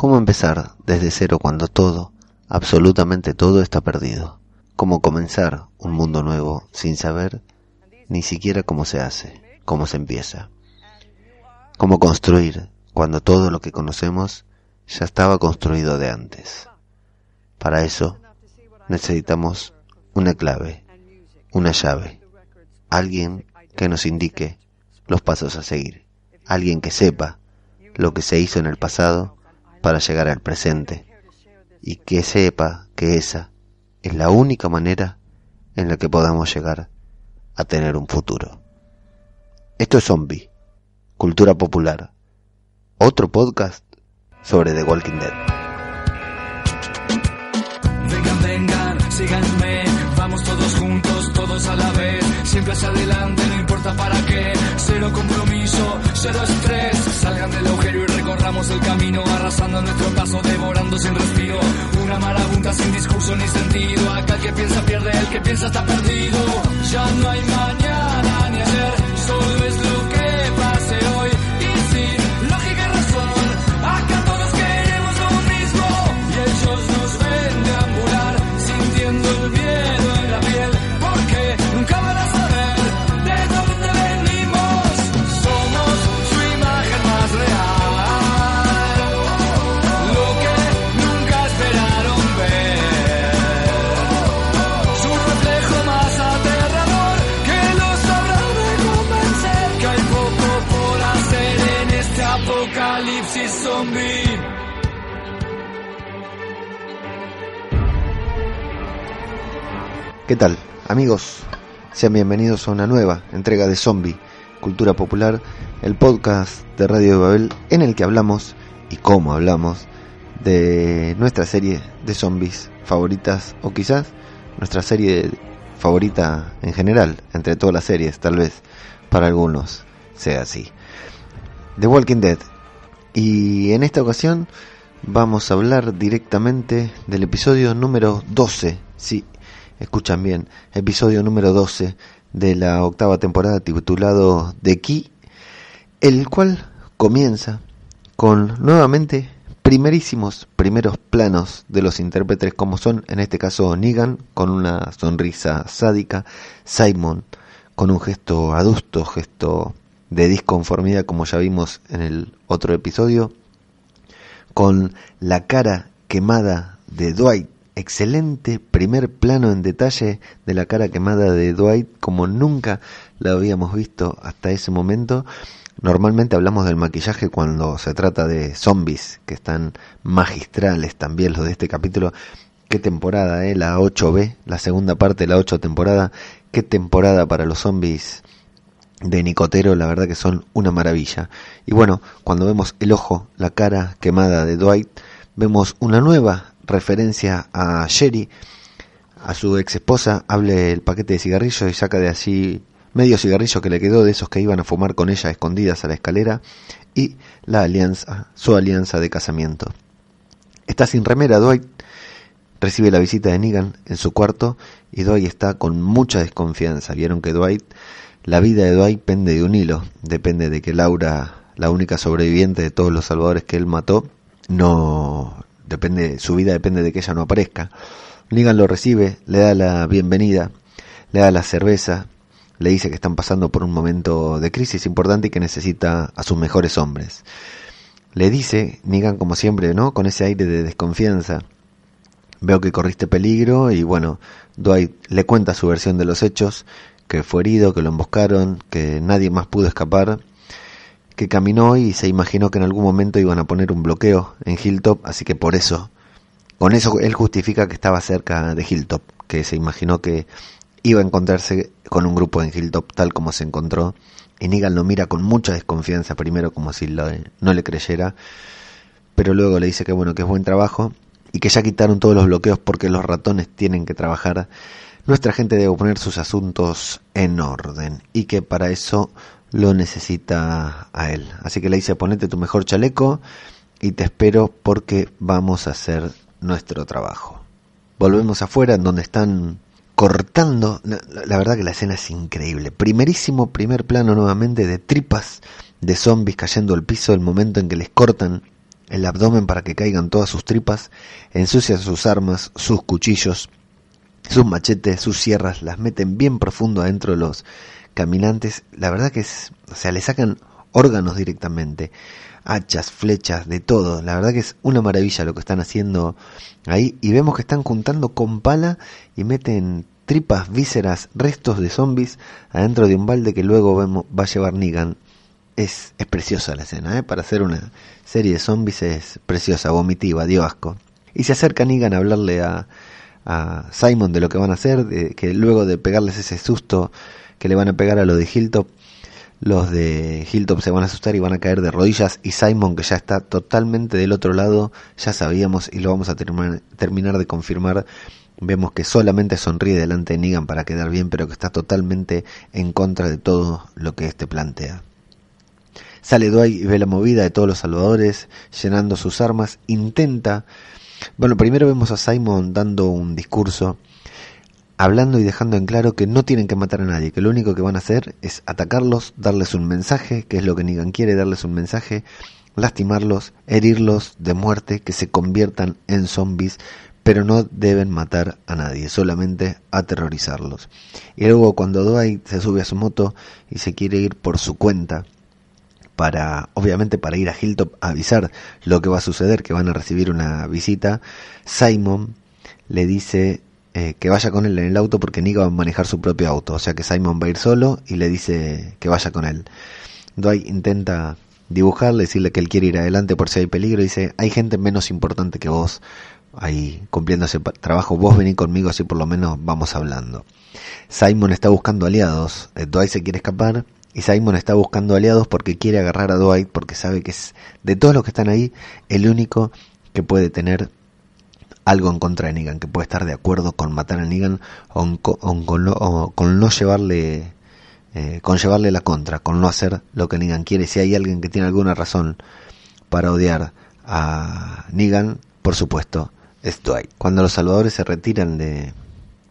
¿Cómo empezar desde cero cuando todo, absolutamente todo está perdido? ¿Cómo comenzar un mundo nuevo sin saber ni siquiera cómo se hace, cómo se empieza? ¿Cómo construir cuando todo lo que conocemos ya estaba construido de antes? Para eso necesitamos una clave, una llave, alguien que nos indique los pasos a seguir, alguien que sepa lo que se hizo en el pasado para llegar al presente y que sepa que esa es la única manera en la que podamos llegar a tener un futuro. Esto es Zombie, Cultura Popular, otro podcast sobre The Walking Dead. Vengan, vengan, síganme, vamos todos juntos, todos a la vez, siempre hacia adelante, no importa para qué, cero compromiso, cero estrés, salgan del agujero y recorramos el camino, arrasando nuestro paso, devorando sin respiro, una marabunta sin discurso ni sentido, acá el que piensa pierde, el que piensa está perdido, ya no hay mañana ni ayer, solo es lo ¿Qué tal, amigos? Sean bienvenidos a una nueva entrega de Zombie, Cultura Popular, el podcast de Radio de Babel en el que hablamos y cómo hablamos de nuestra serie de zombies favoritas o quizás nuestra serie favorita en general, entre todas las series, tal vez para algunos sea así. The Walking Dead. Y en esta ocasión vamos a hablar directamente del episodio número 12. Sí, escuchan bien, episodio número 12 de la octava temporada titulado The Key, el cual comienza con nuevamente primerísimos primeros planos de los intérpretes como son en este caso Negan con una sonrisa sádica, Simon con un gesto adusto, gesto de disconformidad como ya vimos en el otro episodio, con la cara quemada de Dwight excelente primer plano en detalle de la cara quemada de Dwight como nunca la habíamos visto hasta ese momento. Normalmente hablamos del maquillaje cuando se trata de zombies, que están magistrales también los de este capítulo. Qué temporada, eh? la 8B, la segunda parte de la 8 temporada. Qué temporada para los zombies de Nicotero, la verdad que son una maravilla. Y bueno, cuando vemos el ojo, la cara quemada de Dwight, vemos una nueva referencia a Sherry, a su ex esposa, hable el paquete de cigarrillos y saca de allí medio cigarrillo que le quedó de esos que iban a fumar con ella escondidas a la escalera y la alianza, su alianza de casamiento. Está sin remera Dwight, recibe la visita de Negan en su cuarto y Dwight está con mucha desconfianza. Vieron que Dwight, la vida de Dwight pende de un hilo, depende de que Laura, la única sobreviviente de todos los salvadores que él mató, no depende, su vida depende de que ella no aparezca. Negan lo recibe, le da la bienvenida, le da la cerveza, le dice que están pasando por un momento de crisis importante y que necesita a sus mejores hombres. Le dice, Negan como siempre, ¿no? Con ese aire de desconfianza. Veo que corriste peligro y bueno, Dwight le cuenta su versión de los hechos, que fue herido, que lo emboscaron, que nadie más pudo escapar, que caminó y se imaginó que en algún momento iban a poner un bloqueo en Hilltop, así que por eso, con eso él justifica que estaba cerca de Hilltop, que se imaginó que iba a encontrarse con un grupo en Hilltop tal como se encontró. Y Negan lo mira con mucha desconfianza, primero como si lo, no le creyera, pero luego le dice que bueno, que es buen trabajo y que ya quitaron todos los bloqueos porque los ratones tienen que trabajar. Nuestra gente debe poner sus asuntos en orden y que para eso lo necesita a él. Así que le dice, ponete tu mejor chaleco y te espero porque vamos a hacer nuestro trabajo. Volvemos afuera en donde están cortando, la, verdad que la escena es increíble. Primerísimo primer plano nuevamente de tripas de zombies cayendo al piso, el momento en que les cortan el abdomen para que caigan todas sus tripas, ensucian sus armas, sus cuchillos, sus machetes, sus sierras, las meten bien profundo adentro de los caminantes. La verdad que es, o sea, le sacan órganos directamente, hachas, flechas, de todo. La verdad que es una maravilla lo que están haciendo ahí y vemos que están juntando con pala y meten tripas, vísceras, restos de zombies adentro de un balde que luego va a llevar Negan. Es, es preciosa la escena, ¿eh? para hacer una serie de zombies es preciosa, vomitiva, dio asco. Y se acerca Negan a hablarle a, a Simon de lo que van a hacer, de, que luego de pegarles ese susto que le van a pegar a lo de Hilltop, los de Hilltop se van a asustar y van a caer de rodillas. Y Simon que ya está totalmente del otro lado, ya sabíamos y lo vamos a terminar, de confirmar, vemos que solamente sonríe delante de Negan para quedar bien, pero que está totalmente en contra de todo lo que este plantea. Sale Dwight y ve la movida de todos los salvadores, llenando sus armas, intenta... Bueno, primero vemos a Simon dando un discurso hablando y dejando en claro que no tienen que matar a nadie, que lo único que van a hacer es atacarlos, darles un mensaje, que es lo que Negan quiere, darles un mensaje, lastimarlos, herirlos de muerte, que se conviertan en zombies, pero no deben matar a nadie, solamente aterrorizarlos. Y luego cuando Dwight se sube a su moto y se quiere ir por su cuenta, para, obviamente para ir a Hilltop a avisar lo que va a suceder, que van a recibir una visita, Simon le dice eh, que vaya con él en el auto porque Nick va a manejar su propio auto. O sea que Simon va a ir solo y le dice que vaya con él. Dwight intenta dibujarle, decirle que él quiere ir adelante por si hay peligro. Y dice, hay gente menos importante que vos ahí cumpliendo ese trabajo. Vos vení conmigo así por lo menos vamos hablando. Simon está buscando aliados. Eh, Dwight se quiere escapar. Y Simon está buscando aliados porque quiere agarrar a Dwight porque sabe que es de todos los que están ahí el único que puede tener algo en contra de Negan, que puede estar de acuerdo con matar a Negan o, con, no llevarle, eh, con llevarle la contra, con no hacer lo que Negan quiere. Si hay alguien que tiene alguna razón para odiar a Negan, por supuesto, es Dwight. Cuando los salvadores se retiran de,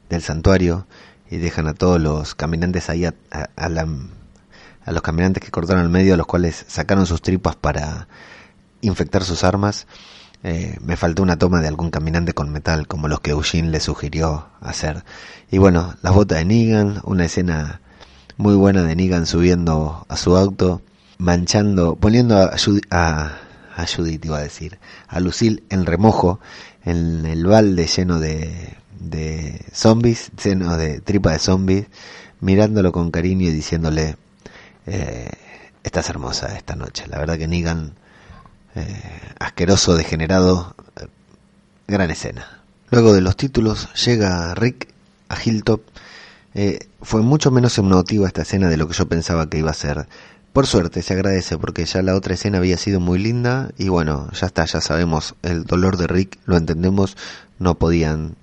del santuario y dejan a todos los caminantes ahí a, a, la, a los caminantes que cortaron el medio, a los cuales sacaron sus tripas para infectar sus armas, eh, me faltó una toma de algún caminante con metal, como los que Eugene le sugirió hacer. Y bueno, las botas de Negan, una escena muy buena de Negan subiendo a su auto, manchando, poniendo a, a, a Judith, iba a decir, a Lucille en remojo, en el balde lleno de, de zombies, lleno de tripa de zombies, mirándolo con cariño y diciéndole, eh, estás hermosa esta noche. La verdad que Negan eh, asqueroso, degenerado, eh, gran escena. Luego de los títulos llega Rick a Hilltop. Eh, fue mucho menos emotiva esta escena de lo que yo pensaba que iba a ser. Por suerte se agradece porque ya la otra escena había sido muy linda y bueno, ya está, ya sabemos el dolor de Rick, lo entendemos, no podían,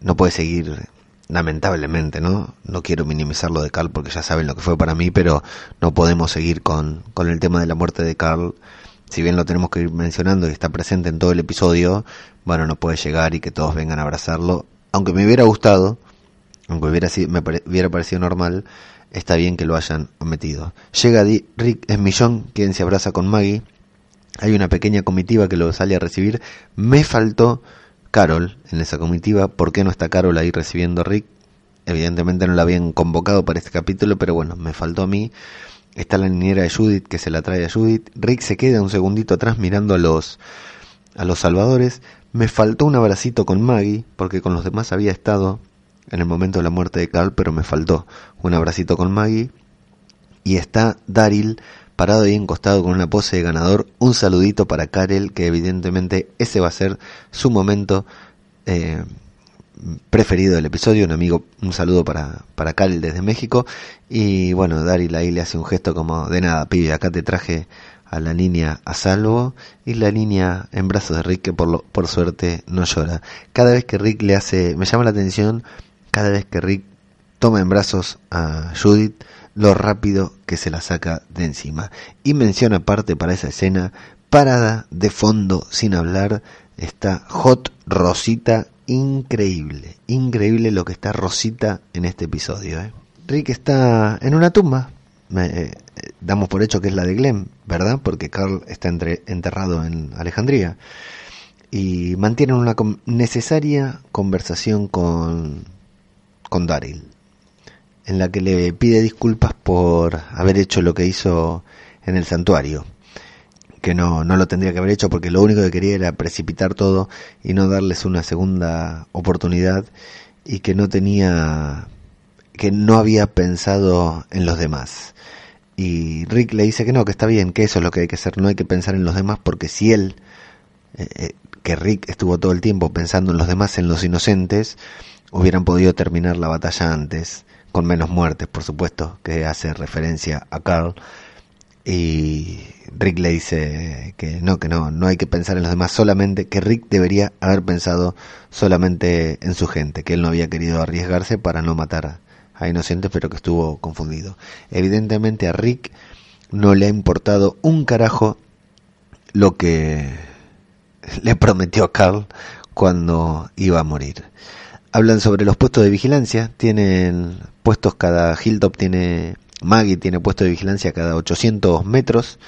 no puede seguir lamentablemente, ¿no? No quiero minimizar lo de Carl porque ya saben lo que fue para mí, pero no podemos seguir con, con el tema de la muerte de Carl si bien lo tenemos que ir mencionando y está presente en todo el episodio, bueno, no puede llegar y que todos vengan a abrazarlo. Aunque me hubiera gustado, aunque hubiera sido, me hubiera parecido normal, está bien que lo hayan omitido. Llega Rick Esmillón, quien se abraza con Maggie. Hay una pequeña comitiva que lo sale a recibir. Me faltó Carol en esa comitiva. ¿Por qué no está Carol ahí recibiendo a Rick? Evidentemente no la habían convocado para este capítulo, pero bueno, me faltó a mí. Está la niñera de Judith que se la trae a Judith. Rick se queda un segundito atrás mirando a los a los salvadores. Me faltó un abracito con Maggie porque con los demás había estado en el momento de la muerte de Carl, pero me faltó un abracito con Maggie. Y está Daryl parado ahí encostado con una pose de ganador. Un saludito para Karel, que evidentemente ese va a ser su momento eh, preferido del episodio, un amigo, un saludo para, para Cal desde México. Y bueno, Daryl ahí le hace un gesto como de nada, pibe, acá te traje a la niña a salvo y la niña en brazos de Rick que por, lo, por suerte no llora. Cada vez que Rick le hace, me llama la atención, cada vez que Rick toma en brazos a Judith, lo rápido que se la saca de encima. Y menciona aparte para esa escena, parada de fondo sin hablar, está Hot Rosita increíble, increíble lo que está Rosita en este episodio. ¿eh? Rick está en una tumba, eh, damos por hecho que es la de Glenn, ¿verdad? Porque Carl está entre, enterrado en Alejandría. Y mantienen una necesaria conversación con, con Daryl, en la que le pide disculpas por haber hecho lo que hizo en el santuario que no, no lo tendría que haber hecho porque lo único que quería era precipitar todo y no darles una segunda oportunidad y que no tenía que no había pensado en los demás. Y Rick le dice que no, que está bien, que eso es lo que hay que hacer, no hay que pensar en los demás porque si él, eh, eh, que Rick estuvo todo el tiempo pensando en los demás, en los inocentes, hubieran podido terminar la batalla antes, con menos muertes, por supuesto, que hace referencia a Carl, y Rick le dice que no, que no, no hay que pensar en los demás, solamente que Rick debería haber pensado solamente en su gente, que él no había querido arriesgarse para no matar a inocentes, pero que estuvo confundido. Evidentemente a Rick no le ha importado un carajo lo que le prometió a Carl cuando iba a morir. Hablan sobre los puestos de vigilancia, tienen puestos cada Hilltop tiene Maggie tiene puesto de vigilancia cada 800 metros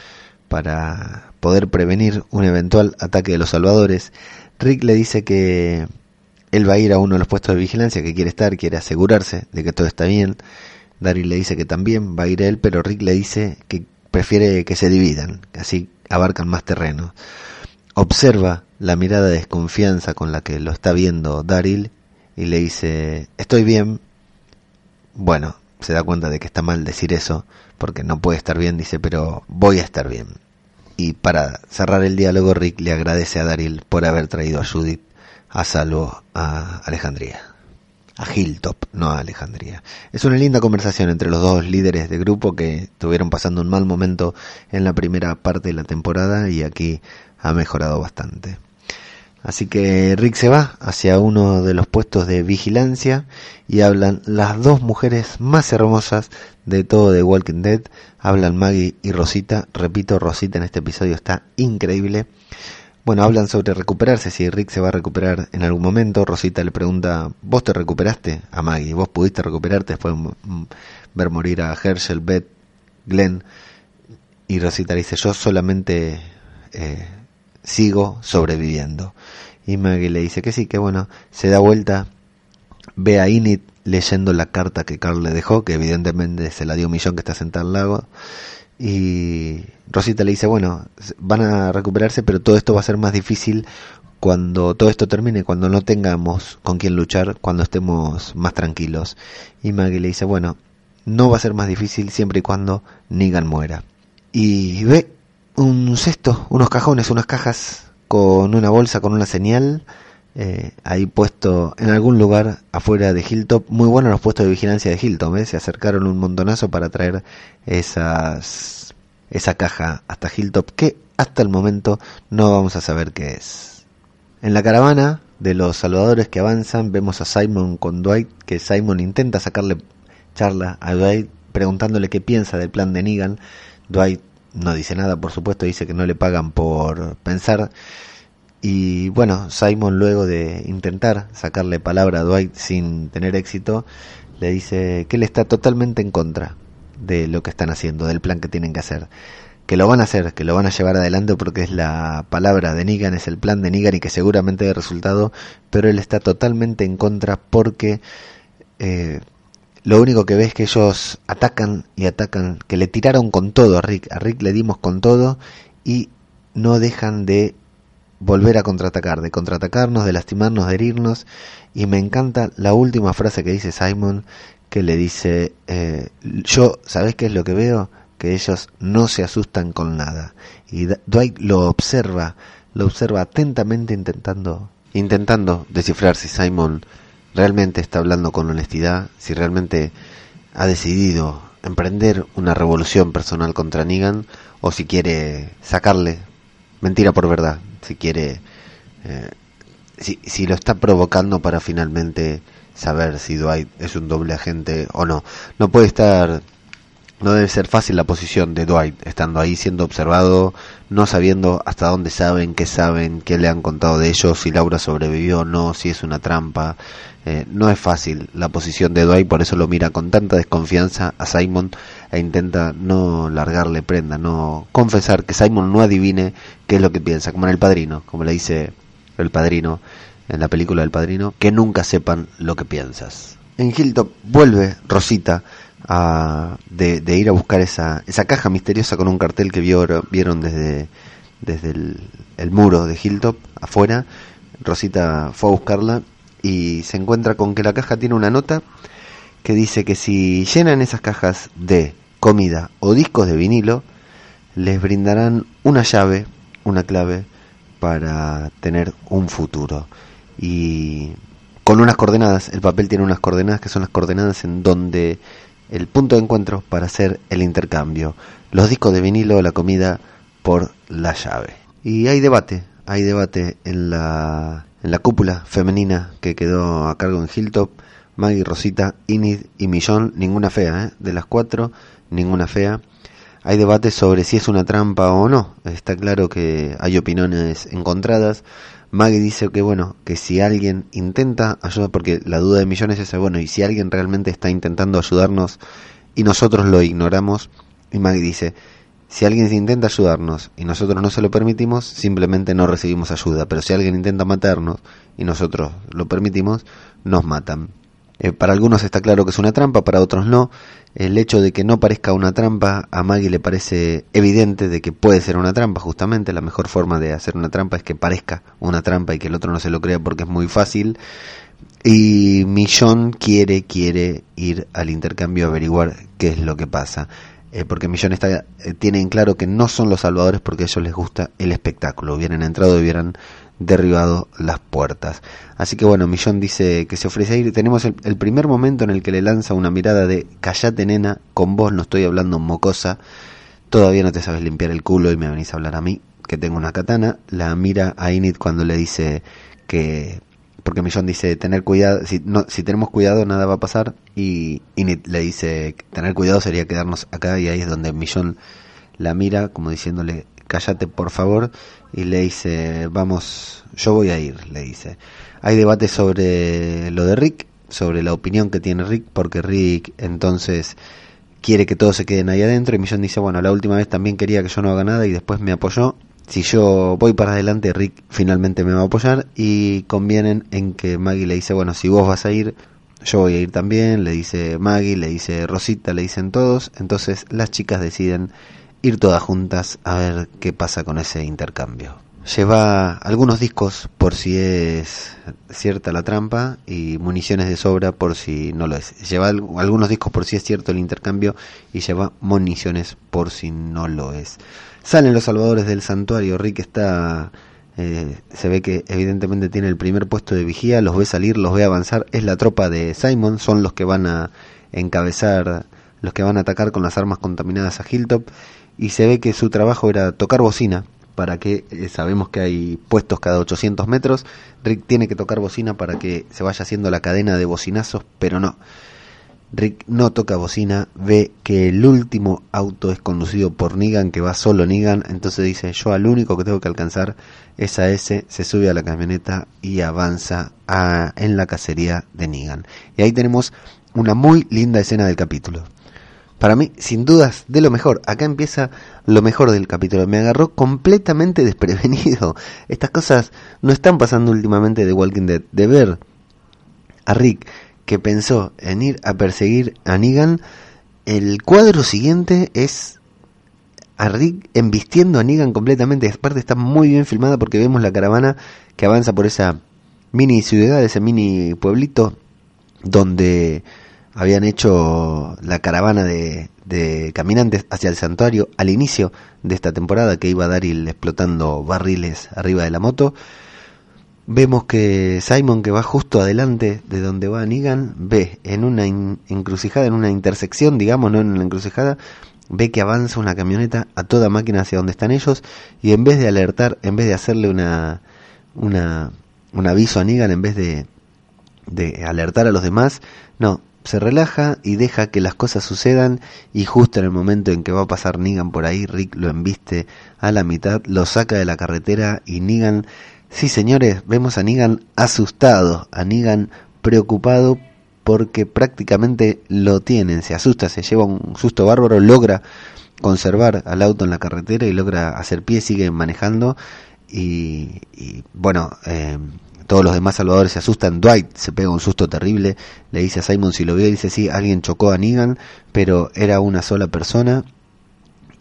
para poder prevenir un eventual ataque de los salvadores. Rick le dice que él va a ir a uno de los puestos de vigilancia, que quiere estar, quiere asegurarse de que todo está bien. Daryl le dice que también va a ir él, pero Rick le dice que prefiere que se dividan, así abarcan más terreno. Observa la mirada de desconfianza con la que lo está viendo Daryl y le dice, estoy bien. Bueno, se da cuenta de que está mal decir eso, porque no puede estar bien, dice, pero voy a estar bien. Y para cerrar el diálogo, Rick le agradece a Daryl por haber traído a Judith a salvo a Alejandría. A Hilltop, no a Alejandría. Es una linda conversación entre los dos líderes de grupo que estuvieron pasando un mal momento en la primera parte de la temporada y aquí ha mejorado bastante. Así que Rick se va hacia uno de los puestos de vigilancia y hablan las dos mujeres más hermosas de todo The Walking Dead. Hablan Maggie y Rosita. Repito, Rosita en este episodio está increíble. Bueno, hablan sobre recuperarse, si Rick se va a recuperar en algún momento. Rosita le pregunta, ¿vos te recuperaste? A Maggie, ¿vos pudiste recuperarte después de ver morir a Herschel, Beth, Glenn? Y Rosita le dice, yo solamente... Eh, sigo sobreviviendo. Y Maggie le dice que sí, que bueno, se da vuelta, ve a Init leyendo la carta que Carl le dejó, que evidentemente se la dio Millón que está sentado al lago. Y Rosita le dice, bueno, van a recuperarse, pero todo esto va a ser más difícil cuando todo esto termine, cuando no tengamos con quién luchar, cuando estemos más tranquilos. Y Maggie le dice, bueno, no va a ser más difícil siempre y cuando Negan muera. Y ve un cesto, unos cajones, unas cajas con una bolsa con una señal eh, ahí puesto en algún lugar afuera de Hilltop. Muy buenos los puestos de vigilancia de Hilltop, ¿eh? se acercaron un montonazo para traer esas, esa caja hasta Hilltop que hasta el momento no vamos a saber qué es. En la caravana de los salvadores que avanzan vemos a Simon con Dwight que Simon intenta sacarle charla a Dwight preguntándole qué piensa del plan de Negan. Dwight no dice nada, por supuesto, dice que no le pagan por pensar. Y bueno, Simon luego de intentar sacarle palabra a Dwight sin tener éxito, le dice que él está totalmente en contra de lo que están haciendo, del plan que tienen que hacer. Que lo van a hacer, que lo van a llevar adelante porque es la palabra de Negan, es el plan de Negan y que seguramente dé resultado, pero él está totalmente en contra porque eh, lo único que ve es que ellos atacan y atacan, que le tiraron con todo a Rick, a Rick le dimos con todo y no dejan de volver a contraatacar, de contraatacarnos, de lastimarnos, de herirnos y me encanta la última frase que dice Simon que le dice, eh, yo, ¿sabes qué es lo que veo? Que ellos no se asustan con nada. Y Dwight lo observa, lo observa atentamente intentando, intentando descifrar si Simon realmente está hablando con honestidad, si realmente ha decidido emprender una revolución personal contra Negan o si quiere sacarle mentira por verdad, si quiere, eh, si, si lo está provocando para finalmente saber si Dwight es un doble agente o no. No puede estar no debe ser fácil la posición de Dwight, estando ahí siendo observado, no sabiendo hasta dónde saben, qué saben, qué le han contado de ellos, si Laura sobrevivió o no, si es una trampa. Eh, no es fácil la posición de Dwight, por eso lo mira con tanta desconfianza a Simon, e intenta no largarle prenda, no confesar que Simon no adivine qué es lo que piensa, como en El Padrino, como le dice el Padrino en la película del Padrino, que nunca sepan lo que piensas. En Hilltop vuelve Rosita a, de, ir a buscar esa, esa caja misteriosa con un cartel que vieron desde, desde el, el muro de Hilltop afuera. Rosita fue a buscarla y se encuentra con que la caja tiene una nota que dice que si llenan esas cajas de comida o discos de vinilo, les brindarán una llave, una clave para tener un futuro. Y con unas coordenadas, el papel tiene unas coordenadas que son las coordenadas en donde el punto de encuentro para hacer el intercambio. Los discos de vinilo, la comida por la llave. Y hay debate, hay debate en la, en la cúpula femenina que quedó a cargo en Hilltop. Maggie, Rosita, Inid y Millón, ninguna fea, ¿eh? de las cuatro, ninguna fea. Hay debate sobre si es una trampa o no. Está claro que hay opiniones encontradas. Maggie dice que bueno, que si alguien intenta ayudar, porque la duda de millones es bueno, y si alguien realmente está intentando ayudarnos y nosotros lo ignoramos, y Maggie dice, si alguien intenta ayudarnos y nosotros no se lo permitimos, simplemente no recibimos ayuda, pero si alguien intenta matarnos y nosotros lo permitimos, nos matan. Eh, para algunos está claro que es una trampa, para otros no. El hecho de que no parezca una trampa a Maggie le parece evidente de que puede ser una trampa, justamente. La mejor forma de hacer una trampa es que parezca una trampa y que el otro no se lo crea porque es muy fácil. Y Millón quiere, quiere ir al intercambio a averiguar qué es lo que pasa. Eh, porque Millón está, eh, claro que no son los salvadores porque a ellos les gusta el espectáculo. Hubieran entrado y hubieran derribado las puertas. Así que bueno, Millón dice que se ofrece a ir. Tenemos el, primer momento en el que le lanza una mirada de callate nena, con vos no estoy hablando mocosa, todavía no te sabes limpiar el culo y me venís a hablar a mí, que tengo una katana. La mira a Init cuando le dice que... Porque Millón dice, tener cuidado, si, no, si tenemos cuidado nada va a pasar. Y Init le dice, tener cuidado sería quedarnos acá y ahí es donde Millón la mira como diciéndole, cállate por favor. Y le dice, vamos, yo voy a ir, le dice. Hay debate sobre lo de Rick, sobre la opinión que tiene Rick, porque Rick entonces quiere que todos se queden ahí adentro. Y Millón dice, bueno, la última vez también quería que yo no haga nada y después me apoyó. Si yo voy para adelante, Rick finalmente me va a apoyar. Y convienen en que Maggie le dice, bueno, si vos vas a ir, yo voy a ir también, le dice Maggie, le dice Rosita, le dicen todos, entonces las chicas deciden ir todas juntas a ver qué pasa con ese intercambio. Lleva algunos discos por si es cierta la trampa y municiones de sobra por si no lo es. Lleva algunos discos por si es cierto el intercambio y lleva municiones por si no lo es. Salen los salvadores del santuario. Rick está... Eh, se ve que evidentemente tiene el primer puesto de vigía, los ve salir, los ve avanzar. Es la tropa de Simon, son los que van a encabezar, los que van a atacar con las armas contaminadas a Hilltop y se ve que su trabajo era tocar bocina para que eh, sabemos que hay puestos cada 800 metros. Rick tiene que tocar bocina para que se vaya haciendo la cadena de bocinazos, pero no. Rick no toca bocina, ve que el último auto es conducido por Negan, que va solo Negan, entonces dice, yo al único que tengo que alcanzar es a ese, se sube a la camioneta y avanza a, en la cacería de Negan. Y ahí tenemos una muy linda escena del capítulo para mí, sin dudas, de lo mejor. Acá empieza lo mejor del capítulo. Me agarró completamente desprevenido. Estas cosas no están pasando últimamente de Walking Dead. De ver a Rick que pensó en ir a perseguir a Negan, el cuadro siguiente es a Rick embistiendo a Negan completamente. Aparte está muy bien filmada porque vemos la caravana que avanza por esa mini ciudad, ese mini pueblito donde habían hecho la caravana de, caminantes hacia el santuario al inicio de esta temporada que iba a dar ir explotando barriles arriba de la moto. Vemos que Simon, que va justo adelante de donde va Negan, ve en una encrucijada, en una intersección, digamos, no en una encrucijada, ve que avanza una camioneta a toda máquina hacia donde están ellos y en vez de alertar, en vez de hacerle una, una un aviso a Negan, en vez de, de alertar a los demás, no, se relaja y deja que las cosas sucedan y justo en el momento en que va a pasar Negan por ahí, Rick lo embiste a la mitad, lo saca de la carretera y Negan, sí señores, vemos a Negan asustado, a Negan preocupado porque prácticamente lo tienen, se asusta, se lleva un susto bárbaro, logra conservar al auto en la carretera y logra hacer pie, sigue manejando y, bueno, eh, todos los demás salvadores se asustan, Dwight se pega un susto terrible, le dice a Simon si lo vio, dice sí, alguien chocó a Negan, pero era una sola persona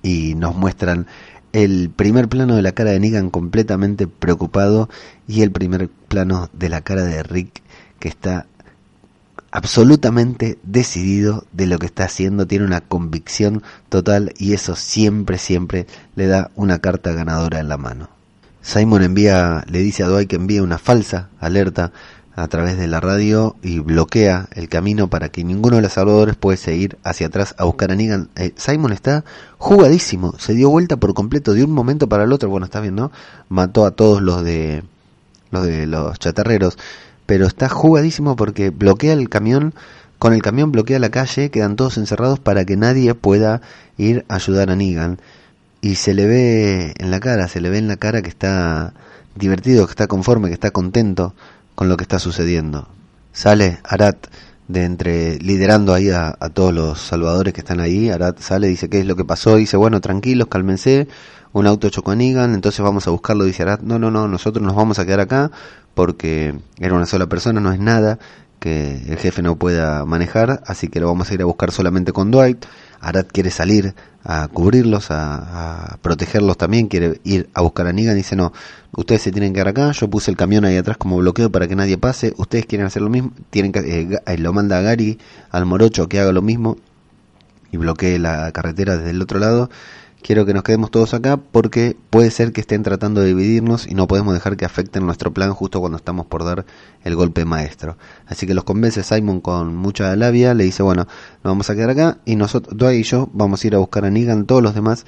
y nos muestran el primer plano de la cara de Negan completamente preocupado y el primer plano de la cara de Rick que está absolutamente decidido de lo que está haciendo, tiene una convicción total y eso siempre, siempre le da una carta ganadora en la mano. Simon envía, le dice a Dwight que envíe una falsa alerta a través de la radio y bloquea el camino para que ninguno de los salvadores pueda seguir hacia atrás a buscar a Negan. Eh, Simon está jugadísimo, se dio vuelta por completo de un momento para el otro. Bueno, está bien, ¿no? Mató a todos los de los de los chatarreros, pero está jugadísimo porque bloquea el camión, con el camión bloquea la calle, quedan todos encerrados para que nadie pueda ir a ayudar a Negan. Y se le ve en la cara, se le ve en la cara que está divertido, que está conforme, que está contento con lo que está sucediendo. Sale Arat de entre liderando ahí a, todos los salvadores que están ahí. Arat sale, dice qué es lo que pasó, dice bueno tranquilos, cálmense, un auto chocó a Negan, entonces vamos a buscarlo, dice Arat, no, no, no, nosotros nos vamos a quedar acá porque era una sola persona, no es nada que el jefe no pueda manejar, así que lo vamos a ir a buscar solamente con Dwight. Arad quiere salir a cubrirlos, a, protegerlos también, quiere ir a buscar a Negan dice, no, ustedes se tienen que quedar acá, yo puse el camión ahí atrás como bloqueo para que nadie pase, ustedes quieren hacer lo mismo, tienen que, eh, eh, lo manda a Gary, al morocho, que haga lo mismo y bloquee la carretera desde el otro lado quiero que nos quedemos todos acá porque puede ser que estén tratando de dividirnos y no podemos dejar que afecten nuestro plan justo cuando estamos por dar el golpe maestro. Así que los convence Simon con mucha labia, le dice, bueno, nos vamos a quedar acá y nosotros, Dwight y yo, vamos a ir a buscar a Negan, todos los demás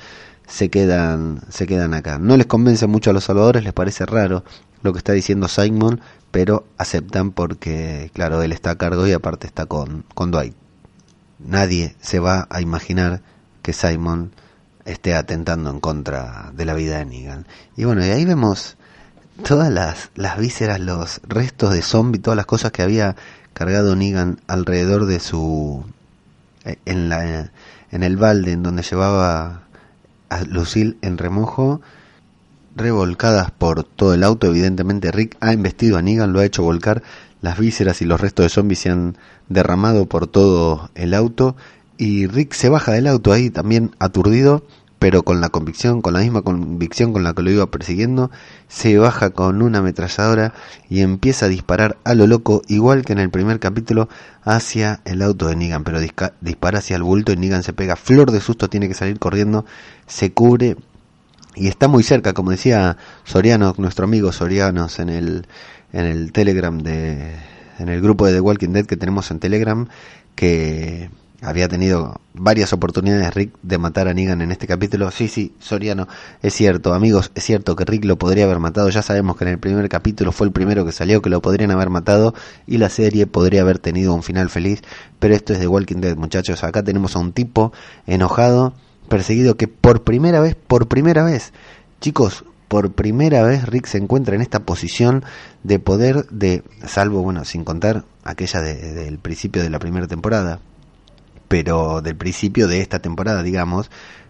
se quedan, se quedan acá. No les convence mucho a los salvadores, les parece raro lo que está diciendo Simon, pero aceptan porque, claro, él está a cargo y aparte está con, con Dwight. Nadie se va a imaginar que Simon esté atentando en contra de la vida de Negan. Y bueno, y ahí vemos todas las, las vísceras, los restos de zombie, todas las cosas que había cargado Negan alrededor de su... En, la, en el balde en donde llevaba a Lucille en remojo, revolcadas por todo el auto. Evidentemente Rick ha investido a Negan, lo ha hecho volcar. Las vísceras y los restos de zombies se han derramado por todo el auto y Rick se baja del auto ahí también aturdido, pero con la convicción, con la misma convicción con la que lo iba persiguiendo, se baja con una ametralladora y empieza a disparar a lo loco, igual que en el primer capítulo, hacia el auto de Negan, pero dispara hacia el bulto y Negan se pega flor de susto, tiene que salir corriendo, se cubre y está muy cerca, como decía Soriano, nuestro amigo Sorianos en el en el Telegram de en el grupo de The Walking Dead que tenemos en Telegram que había tenido varias oportunidades Rick de matar a Negan en este capítulo. Sí, sí, Soriano, es cierto, amigos, es cierto que Rick lo podría haber matado. Ya sabemos que en el primer capítulo fue el primero que salió, que lo podrían haber matado y la serie podría haber tenido un final feliz. Pero esto es de Walking Dead, muchachos. Acá tenemos a un tipo enojado, perseguido, que por primera vez, por primera vez, chicos, por primera vez Rick se encuentra en esta posición de poder de, salvo, bueno, sin contar aquella del principio de la primera temporada, pero del principio de esta temporada, digamos,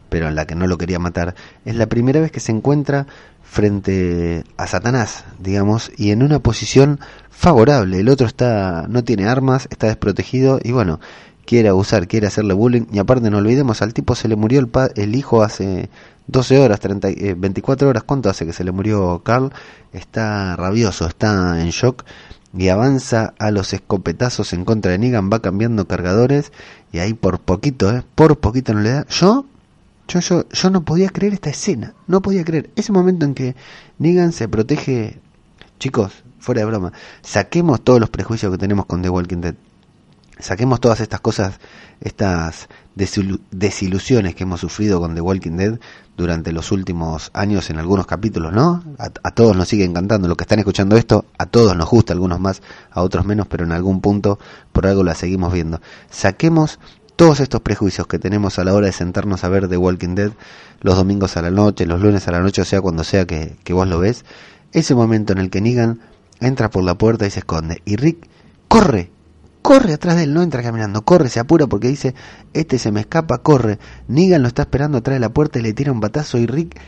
pero en la que no lo quería matar, es la primera vez que se encuentra frente a Satanás, digamos, y en una posición favorable. El otro está no tiene armas, está desprotegido y bueno, quiere abusar, quiere hacerle bullying y aparte no olvidemos, al tipo se le murió el, el hijo hace 12 horas, 30, 24 eh, horas, ¿cuánto hace que se le murió Carl? Está rabioso, está en shock y avanza a los escopetazos en contra de Negan, va cambiando cargadores y ahí por poquito, ¿eh? por poquito no le da. Yo, yo, yo, yo no podía creer esta escena, no podía creer. Ese momento en que Negan se protege, chicos, fuera de broma, saquemos todos los prejuicios que tenemos con The Walking Dead. Saquemos todas estas cosas, estas desilusiones que hemos sufrido con The Walking Dead durante los últimos años en algunos capítulos, ¿no? A, todos nos sigue encantando, los que están escuchando esto, a todos nos gusta, algunos más, a otros menos, pero en algún punto por algo la seguimos viendo. Saquemos todos estos prejuicios que tenemos a la hora de sentarnos a ver The Walking Dead los domingos a la noche, los lunes a la noche, o sea, cuando sea que, que vos lo ves, ese momento en el que Negan entra por la puerta y se esconde, y Rick corre corre atrás de él, no entra caminando, corre, se apura porque dice, este se me escapa, corre. Negan lo está esperando atrás de la puerta y le tira un batazo y Rick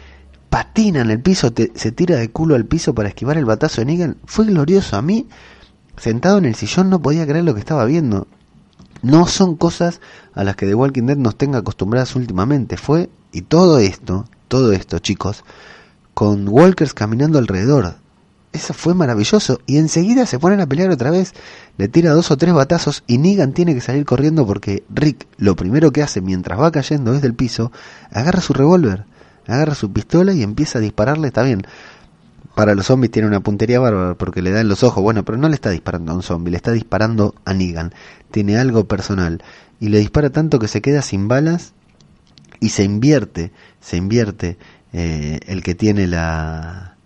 patina en el piso, se tira de culo al piso para esquivar el batazo de Negan. Fue glorioso. A mí, sentado en el sillón, no podía creer lo que estaba viendo. No son cosas a las que The Walking Dead nos tenga acostumbradas últimamente. Fue, y todo esto, todo esto, chicos, con Walkers caminando alrededor. Eso fue maravilloso. Y enseguida se ponen a pelear otra vez. Le tira dos o tres batazos y Negan tiene que salir corriendo porque Rick lo primero que hace mientras va cayendo desde el piso, agarra su revólver agarra su pistola y empieza a dispararle, está bien. Para los zombies tiene una puntería bárbara porque le da en los ojos, bueno, pero no le está disparando a un zombie, le está disparando a Negan. Tiene algo personal y le dispara tanto que se queda sin balas y se invierte, se invierte eh, el que tiene la,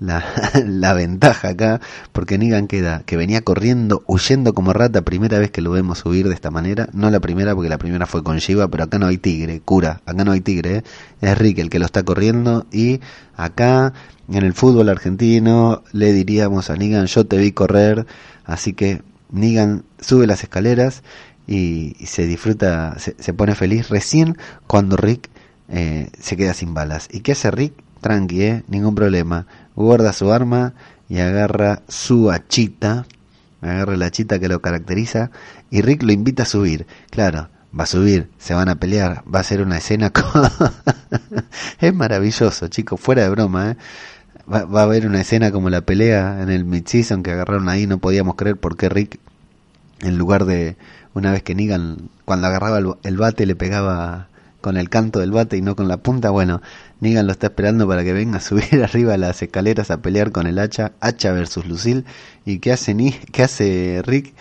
la, ventaja acá, porque Negan queda que venía corriendo, huyendo como rata, primera vez que lo vemos subir de esta manera, no la primera porque la primera fue con Shiva, pero acá no hay tigre, cura, acá no hay tigre, ¿eh? es Rick el que lo está corriendo y acá en el fútbol argentino le diríamos a Negan, yo te vi correr, así que Negan sube las escaleras y, se disfruta, se, pone feliz recién cuando Rick eh, se queda sin balas. ¿Y qué hace Rick? Tranqui, ¿eh? ningún problema guarda su arma y agarra su hachita, agarra la hachita que lo caracteriza y Rick lo invita a subir. Claro, va a subir, se van a pelear, va a ser una escena es maravilloso, chicos, fuera de broma, ¿eh? va, a haber una escena como la pelea en el mid-season que agarraron ahí, no podíamos creer por qué Rick, en lugar de una vez que Negan, cuando agarraba el bate, le pegaba con el canto del bate y no con la punta, bueno, Negan lo está esperando para que venga a subir arriba las escaleras a pelear con el hacha, hacha versus Lucille, y ¿qué hace, Ni qué hace Rick?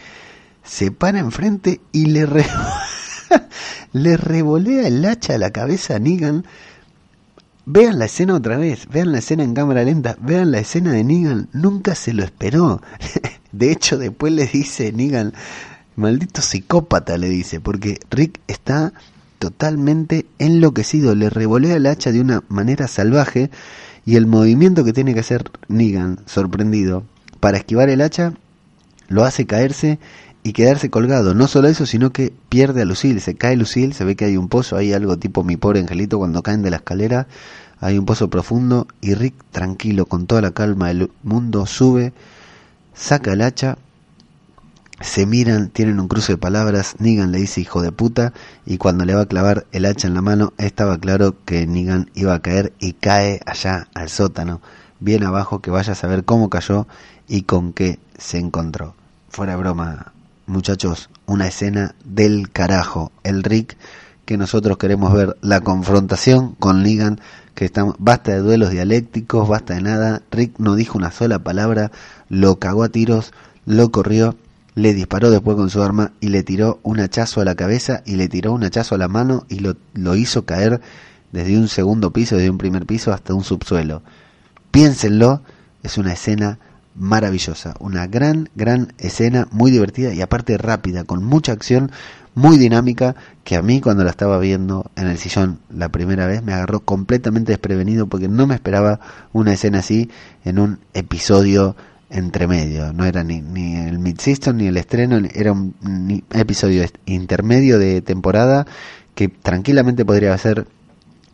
Se para enfrente y le, le revolea el hacha a la cabeza a Negan. Vean la escena otra vez, vean la escena en cámara lenta, vean la escena de Negan, nunca se lo esperó. De hecho, después le dice Negan, maldito psicópata, le dice, porque Rick está totalmente enloquecido, le revolea el hacha de una manera salvaje y el movimiento que tiene que hacer Negan, sorprendido, para esquivar el hacha, lo hace caerse y quedarse colgado. No solo eso, sino que pierde a Lucille, se cae Lucille, se ve que hay un pozo, hay algo tipo mi pobre angelito cuando caen de la escalera, hay un pozo profundo y Rick tranquilo, con toda la calma del mundo, sube, saca el hacha se miran, tienen un cruce de palabras, Negan le dice hijo de puta y cuando le va a clavar el hacha en la mano estaba claro que Negan iba a caer y cae allá al sótano, bien abajo que vaya a saber cómo cayó y con qué se encontró. Fuera broma, muchachos, una escena del carajo, el Rick que nosotros queremos ver, la confrontación con Negan, que estamos, basta de duelos dialécticos, basta de nada, Rick no dijo una sola palabra, lo cagó a tiros, lo corrió le disparó después con su arma y le tiró un hachazo a la cabeza y le tiró un hachazo a la mano y lo, lo hizo caer desde un segundo piso, desde un primer piso hasta un subsuelo. Piénsenlo, es una escena maravillosa, una gran, gran escena, muy divertida y aparte rápida, con mucha acción, muy dinámica, que a mí cuando la estaba viendo en el sillón la primera vez me agarró completamente desprevenido porque no me esperaba una escena así en un episodio entre medio, no era ni, ni el mid-season ni el estreno, era un episodio intermedio de temporada que tranquilamente podría ser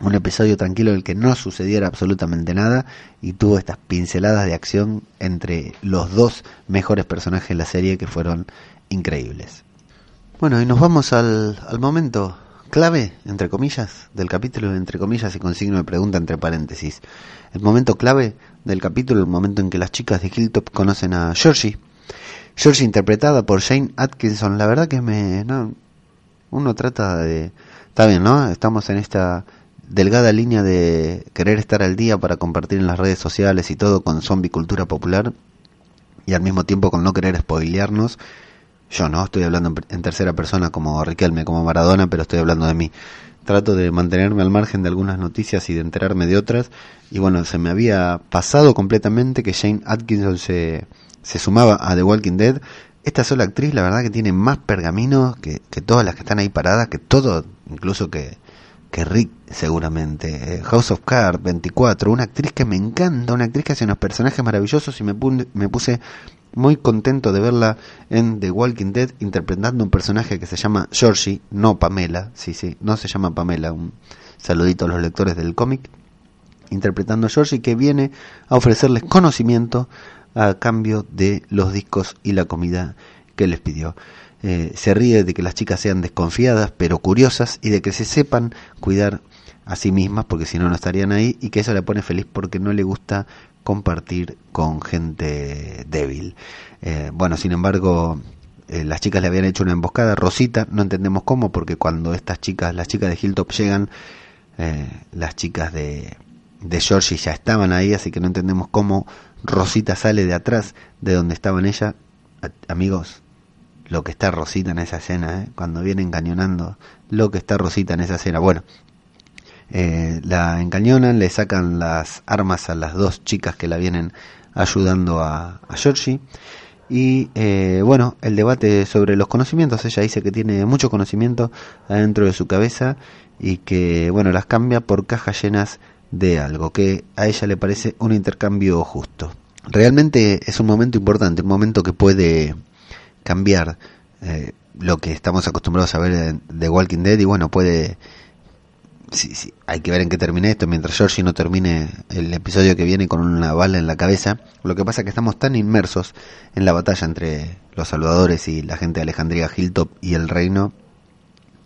un episodio tranquilo en el que no sucediera absolutamente nada y tuvo estas pinceladas de acción entre los dos mejores personajes de la serie que fueron increíbles. Bueno, y nos vamos al, al momento clave, entre comillas, del capítulo, entre comillas y con signo de pregunta entre paréntesis. El momento clave del capítulo, el momento en que las chicas de Hilltop conocen a Georgie. Georgie interpretada por Jane Atkinson, la verdad que me... No, uno trata de... Está bien, ¿no? Estamos en esta delgada línea de querer estar al día para compartir en las redes sociales y todo con zombie cultura popular y al mismo tiempo con no querer spoilearnos. Yo no, estoy hablando en tercera persona como Riquelme, como Maradona, pero estoy hablando de mí trato de mantenerme al margen de algunas noticias y de enterarme de otras. Y bueno, se me había pasado completamente que Jane Atkinson se, se sumaba a The Walking Dead. Esta sola actriz, la verdad que tiene más pergaminos que, que todas las que están ahí paradas, que todo, incluso que, que Rick seguramente. Eh, House of Cards 24, una actriz que me encanta, una actriz que hace unos personajes maravillosos y me, me puse muy contento de verla en The Walking Dead interpretando un personaje que se llama Georgie, no Pamela, sí, sí, no se llama Pamela, un saludito a los lectores del cómic, interpretando a Georgie que viene a ofrecerles conocimiento a cambio de los discos y la comida que les pidió. Eh, se ríe de que las chicas sean desconfiadas pero curiosas y de que se sepan cuidar a sí mismas porque si no no estarían ahí y que eso le pone feliz porque no le gusta compartir con gente débil. Eh, bueno, sin embargo, eh, las chicas le habían hecho una emboscada. Rosita, no entendemos cómo, porque cuando estas chicas, las chicas de Hilltop llegan, las chicas de, de Georgie ya estaban ahí, así que no entendemos cómo Rosita sale de atrás de donde estaban ella. Amigos, lo que está Rosita en esa escena, ¿eh? cuando viene encañonando, lo que está Rosita en esa escena. Bueno, eh, la encañonan, le sacan las armas a las dos chicas que la vienen ayudando a, Georgie. Y eh, bueno, el debate sobre los conocimientos, ella dice que tiene mucho conocimiento adentro de su cabeza y que bueno, las cambia por cajas llenas de algo, que a ella le parece un intercambio justo. Realmente es un momento importante, un momento que puede cambiar eh, lo que estamos acostumbrados a ver de Walking Dead y bueno, puede... Sí, sí, hay que ver en qué termine esto mientras Georgie no termine el episodio que viene con una bala en la cabeza. Lo que pasa es que estamos tan inmersos en la batalla entre los salvadores y la gente de Alejandría Hilltop y el reino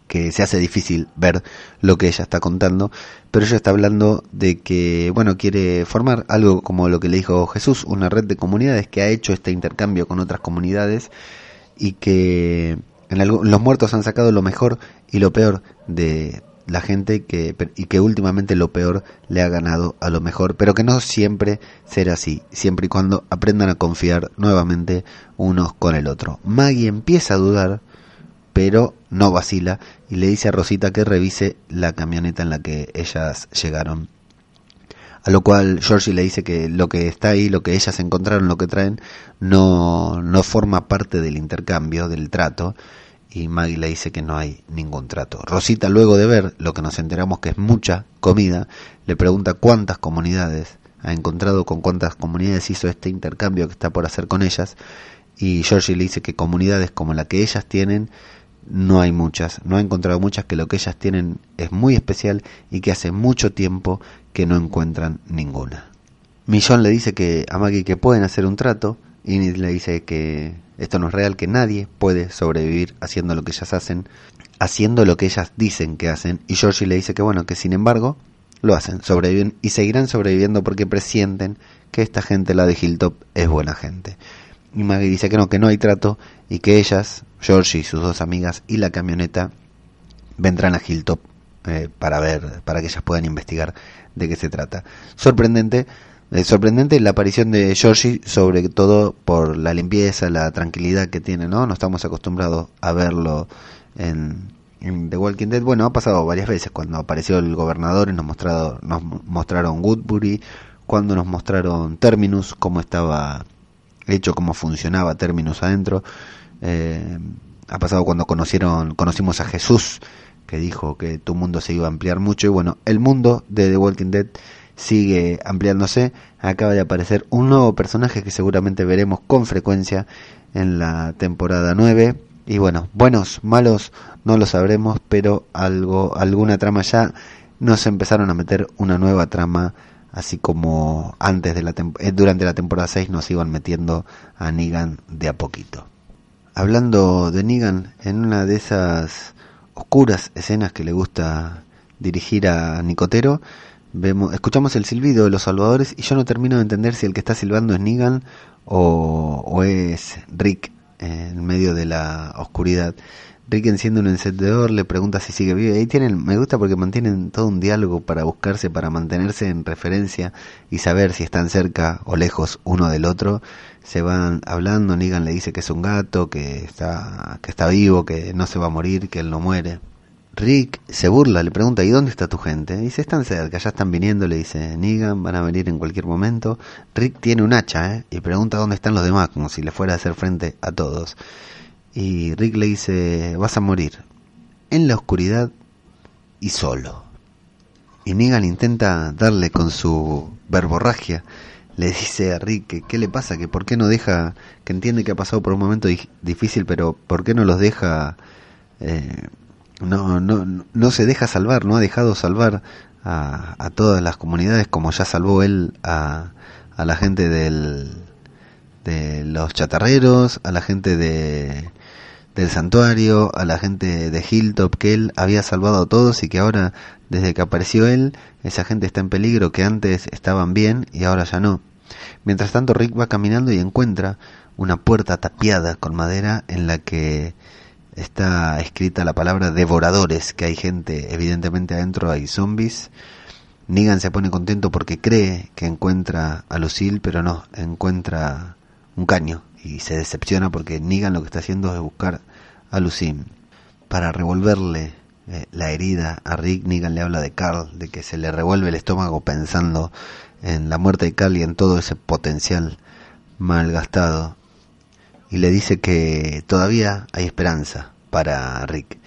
que se hace difícil ver lo que ella está contando, pero ella está hablando de que, bueno, quiere formar algo como lo que le dijo Jesús, una red de comunidades que ha hecho este intercambio con otras comunidades y que en los muertos han sacado lo mejor y lo peor de la gente que, y que últimamente lo peor le ha ganado a lo mejor, pero que no siempre será así, siempre y cuando aprendan a confiar nuevamente unos con el otro. Maggie empieza a dudar pero no vacila y le dice a Rosita que revise la camioneta en la que ellas llegaron. A lo cual Georgie le dice que lo que está ahí, lo que ellas encontraron, lo que traen, no, no forma parte del intercambio, del trato, y Maggie le dice que no hay ningún trato. Rosita, luego de ver lo que nos enteramos que es mucha comida, le pregunta cuántas comunidades ha encontrado, con cuántas comunidades hizo este intercambio que está por hacer con ellas, y Georgie le dice que comunidades como la que ellas tienen no hay muchas, no ha encontrado muchas, que lo que ellas tienen es muy especial y que hace mucho tiempo que no encuentran ninguna. Millón le dice que a Maggie que pueden hacer un trato, y le dice que esto no es real, que nadie puede sobrevivir haciendo lo que ellas hacen, haciendo lo que ellas dicen que hacen, y Georgie le dice que bueno, que sin embargo lo hacen, sobreviven y seguirán sobreviviendo porque presienten que esta gente, la de Hilltop, es buena gente. Y Maggie dice que no, que no hay trato y que ellas, Georgie y sus dos amigas y la camioneta vendrán a Hilltop eh, para ver, para que ellas puedan investigar de qué se trata. Sorprendente, eh, sorprendente la aparición de Georgie, sobre todo por la limpieza, la tranquilidad que tiene, ¿no? No estamos acostumbrados a verlo en, The Walking Dead. Bueno, ha pasado varias veces cuando apareció el gobernador y nos, mostrado, nos mostraron Woodbury, cuando nos mostraron Terminus, cómo estaba hecho, cómo funcionaba Terminus adentro. Eh, ha pasado cuando conocieron, conocimos a Jesús, que dijo que tu mundo se iba a ampliar mucho. Y bueno, el mundo de The Walking Dead sigue ampliándose. Acaba de aparecer un nuevo personaje que seguramente veremos con frecuencia en la temporada 9. Y bueno, buenos, malos, no lo sabremos, pero algo, alguna trama ya nos empezaron a meter una nueva trama así como antes de la eh, durante la temporada 6 nos iban metiendo a Negan de a poquito. Hablando de Negan, en una de esas oscuras escenas que le gusta dirigir a Nicotero, vemos, escuchamos el silbido de los salvadores y yo no termino de entender si el que está silbando es Negan o, o es Rick en medio de la oscuridad. Rick enciende un encendedor, le pregunta si sigue vivo. Ahí tienen, me gusta porque mantienen todo un diálogo para buscarse, para mantenerse en referencia y saber si están cerca o lejos uno del otro. Se van hablando, Negan le dice que es un gato, que está, que está vivo, que no se va a morir, que él no muere. Rick se burla, le pregunta, ¿y dónde está tu gente? Dice, están cerca, ya están viniendo, le dice Negan, van a venir en cualquier momento. Rick tiene un hacha, ¿eh? Y pregunta dónde están los demás, como si le fuera a hacer frente a todos. Y Rick le dice, vas a morir en la oscuridad y solo. Y Negan intenta darle con su verborragia le dice a Rick que qué le pasa, que por qué no deja, que entiende que ha pasado por un momento difícil, pero por qué no los deja, eh, no, no, no se deja salvar, no ha dejado salvar a, a todas las comunidades como ya salvó él a, a la gente del, de los chatarreros, a la gente de, del santuario, a la gente de Hilltop que él había salvado a todos y que ahora, desde que apareció él, esa gente está en peligro que antes estaban bien y ahora ya no. Mientras tanto Rick va caminando y encuentra una puerta tapiada con madera en la que está escrita la palabra devoradores, que hay gente, evidentemente adentro hay zombies. Negan se pone contento porque cree que encuentra a Lucille, pero no, encuentra un caño y se decepciona porque Negan lo que está haciendo es buscar a Lucille. Para revolverle eh, la herida a Rick, Negan le habla de Carl, de que se le revuelve el estómago pensando en la muerte de Carl y en todo ese potencial malgastado. Y le dice que todavía hay esperanza para Rick,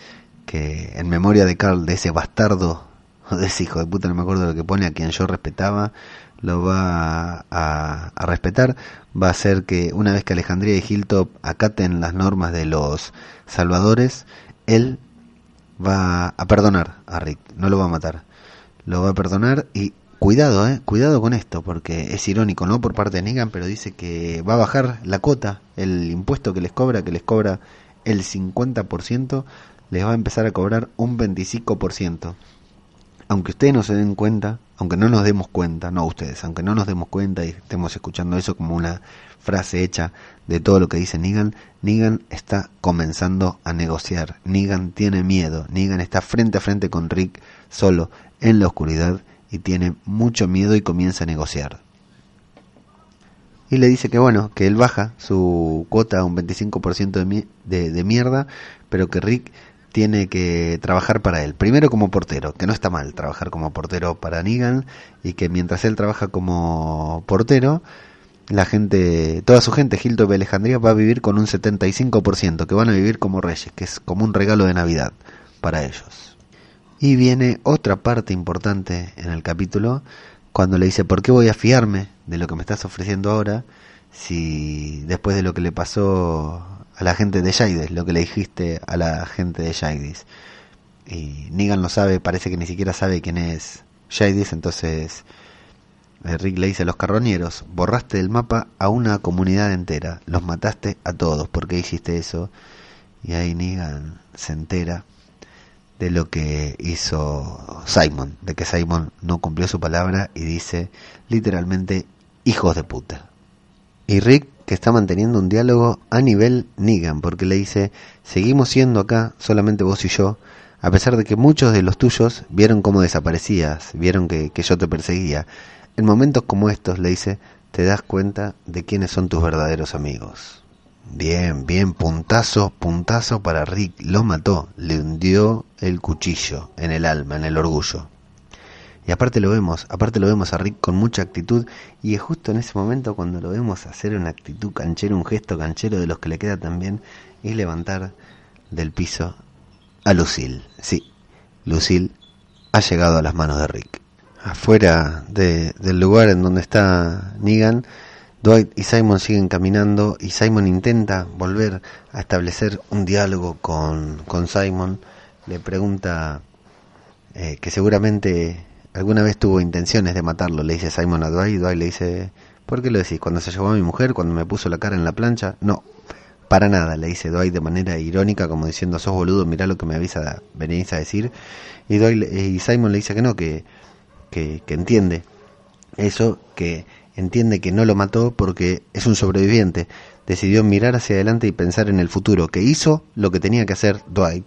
que en memoria de Carl, de ese bastardo, de ese hijo de puta, no me acuerdo lo que pone, a quien yo respetaba, lo va a, a, respetar, va a hacer que una vez que Alejandría y Hilltop acaten las normas de los salvadores, él va a perdonar a Rick, no lo va a matar, lo va a perdonar y cuidado, eh, cuidado con esto, porque es irónico, ¿no? Por parte de Negan, pero dice que va a bajar la cuota, el impuesto que les cobra, que les cobra el 50%, les va a empezar a cobrar un 25% aunque ustedes no se den cuenta, aunque no nos demos cuenta, no ustedes, aunque no nos demos cuenta y estemos escuchando eso como una frase hecha de todo lo que dice Negan, Negan está comenzando a negociar, Negan tiene miedo, Negan está frente a frente con Rick solo en la oscuridad y tiene mucho miedo y comienza a negociar. Y le dice que bueno, que él baja su cuota a un 25% de, de mierda, pero que Rick tiene que trabajar para él. Primero como portero, que no está mal trabajar como portero para Negan y que mientras él trabaja como portero, la gente, toda su gente, Hilton y Alejandría, va a vivir con un 75%, que van a vivir como reyes, que es como un regalo de Navidad para ellos. Y viene otra parte importante en el capítulo, cuando le dice, ¿por qué voy a fiarme de lo que me estás ofreciendo ahora? Si después de lo que le pasó a la gente de Jadis, lo que le dijiste a la gente de Jadis. Y Negan lo sabe, parece que ni siquiera sabe quién es Jadis, entonces eh, Rick le dice a los carroñeros, borraste del mapa a una comunidad entera, los mataste a todos, ¿por qué hiciste eso? Y ahí Negan se entera de lo que hizo Simon, de que Simon no cumplió su palabra y dice literalmente hijos de puta. Y Rick que está manteniendo un diálogo a nivel Negan, porque le dice, seguimos siendo acá, solamente vos y yo, a pesar de que muchos de los tuyos vieron cómo desaparecías, vieron que, que yo te perseguía. En momentos como estos, le dice, te das cuenta de quiénes son tus verdaderos amigos. Bien, bien, puntazo, puntazo para Rick, lo mató, le hundió el cuchillo en el alma, en el orgullo. Y aparte lo vemos, aparte lo vemos a Rick con mucha actitud y es justo en ese momento cuando lo vemos hacer una actitud canchera, un gesto canchero de los que le queda también, y levantar del piso a Lucille. Sí, Lucille ha llegado a las manos de Rick. Afuera de, del lugar en donde está Negan, Dwight y Simon siguen caminando y Simon intenta volver a establecer un diálogo con, con Simon. Le pregunta eh, que seguramente alguna vez tuvo intenciones de matarlo, le dice Simon a Dwight, y Dwight le dice, ¿por qué lo decís? ¿Cuando se llevó a mi mujer? ¿Cuando me puso la cara en la plancha? No, para nada, le dice Dwight de manera irónica, como diciendo, sos boludo, mirá lo que me avisa, venís a decir. Y, Dwight, y Simon le dice que no, que, que, que entiende eso, que entiende que no lo mató porque es un sobreviviente. Decidió mirar hacia adelante y pensar en el futuro, que hizo lo que tenía que hacer Dwight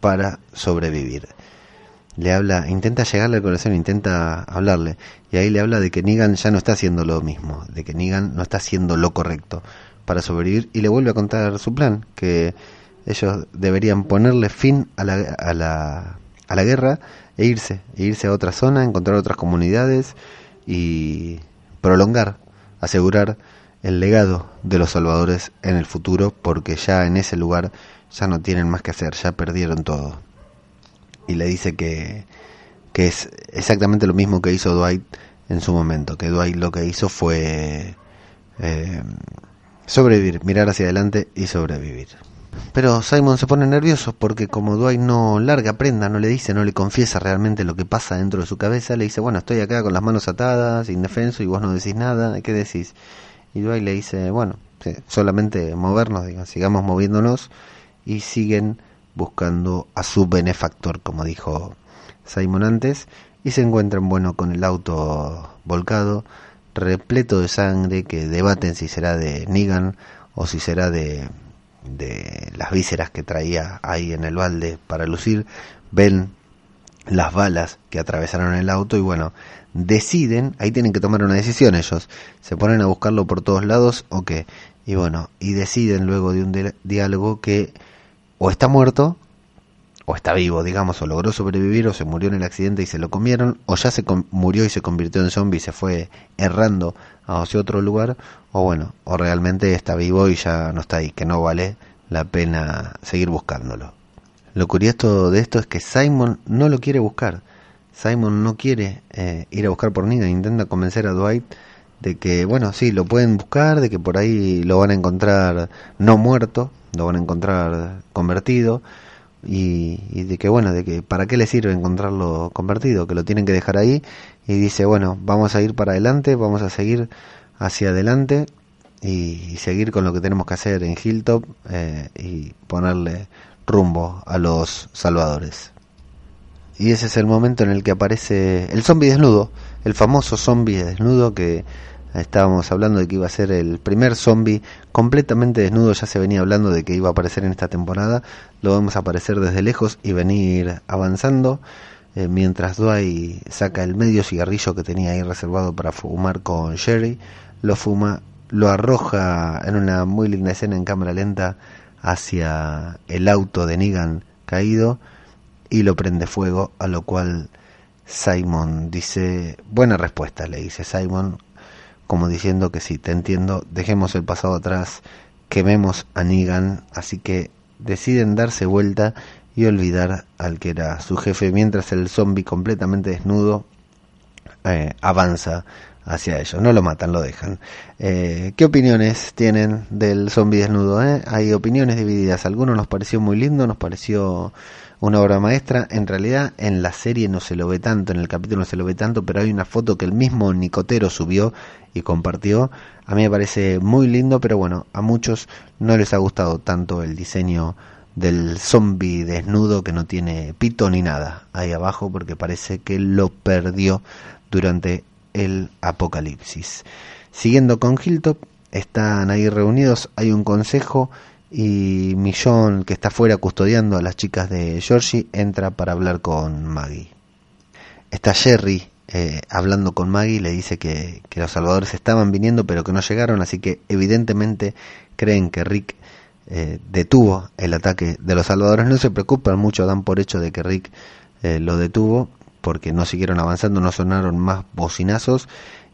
para sobrevivir. Le habla, intenta llegarle al corazón, intenta hablarle, y ahí le habla de que Negan ya no está haciendo lo mismo, de que Negan no está haciendo lo correcto para sobrevivir, y le vuelve a contar su plan, que ellos deberían ponerle fin a la, a la, a la guerra e irse, e irse a otra zona, encontrar otras comunidades y prolongar, asegurar el legado de los salvadores en el futuro, porque ya en ese lugar ya no tienen más que hacer, ya perdieron todo y le dice que, que es exactamente lo mismo que hizo Dwight en su momento, que Dwight lo que hizo fue eh, sobrevivir, mirar hacia adelante y sobrevivir. Pero Simon se pone nervioso porque como Dwight no larga prenda, no le dice, no le confiesa realmente lo que pasa dentro de su cabeza, le dice, bueno, estoy acá con las manos atadas, indefenso, y vos no decís nada, ¿qué decís? Y Dwight le dice, bueno, solamente movernos, digamos, sigamos moviéndonos y siguen buscando a su benefactor, como dijo Simon antes, y se encuentran, bueno, con el auto volcado, repleto de sangre, que debaten si será de Negan o si será de, de las vísceras que traía ahí en el balde para lucir, ven las balas que atravesaron el auto y bueno, deciden, ahí tienen que tomar una decisión ellos, se ponen a buscarlo por todos lados o qué, y bueno, y deciden luego de un diálogo que o está muerto o está vivo, digamos, o logró sobrevivir o se murió en el accidente y se lo comieron, o ya se murió y se convirtió en zombie y se fue errando hacia otro lugar, o bueno, o realmente está vivo y ya no está ahí, que no vale la pena seguir buscándolo. Lo curioso de esto es que Simon no lo quiere buscar. Simon no quiere eh, ir a buscar por Negan, intenta convencer a Dwight de que, bueno, sí, lo pueden buscar, de que por ahí lo van a encontrar no muerto, lo van a encontrar convertido, y, de que, bueno, de que para qué le sirve encontrarlo convertido, que lo tienen que dejar ahí, y dice, bueno, vamos a ir para adelante, vamos a seguir hacia adelante y, seguir con lo que tenemos que hacer en Hilltop eh, y ponerle rumbo a los salvadores. Y ese es el momento en el que aparece el zombie desnudo, el famoso zombie desnudo que estábamos hablando de que iba a ser el primer zombie completamente desnudo, ya se venía hablando de que iba a aparecer en esta temporada, lo vemos aparecer desde lejos y venir avanzando, eh, mientras Dwight saca el medio cigarrillo que tenía ahí reservado para fumar con Sherry, lo fuma, lo arroja en una muy linda escena en cámara lenta hacia el auto de Negan caído y lo prende fuego, a lo cual Simon dice, buena respuesta, le dice Simon, como diciendo que sí, te entiendo, dejemos el pasado atrás, quememos a Negan, así que deciden darse vuelta y olvidar al que era su jefe, mientras el zombie completamente desnudo eh, avanza hacia ellos. No lo matan, lo dejan. Eh, ¿Qué opiniones tienen del zombie desnudo? Eh? Hay opiniones divididas. Algunos nos pareció muy lindo, nos pareció una obra maestra. En realidad en la serie no se lo ve tanto, en el capítulo no se lo ve tanto, pero hay una foto que el mismo Nicotero subió y compartió. A mí me parece muy lindo, pero bueno, a muchos no les ha gustado tanto el diseño del zombie desnudo que no tiene pito ni nada ahí abajo porque parece que lo perdió durante el apocalipsis. Siguiendo con Hilltop, están ahí reunidos, hay un consejo y Millón, que está fuera custodiando a las chicas de Georgie, entra para hablar con Maggie. Está Jerry eh, hablando con Maggie, le dice que, los salvadores estaban viniendo pero que no llegaron, así que evidentemente creen que Rick eh, detuvo el ataque de los salvadores. No se preocupan mucho, dan por hecho de que Rick eh, lo detuvo porque no siguieron avanzando, no sonaron más bocinazos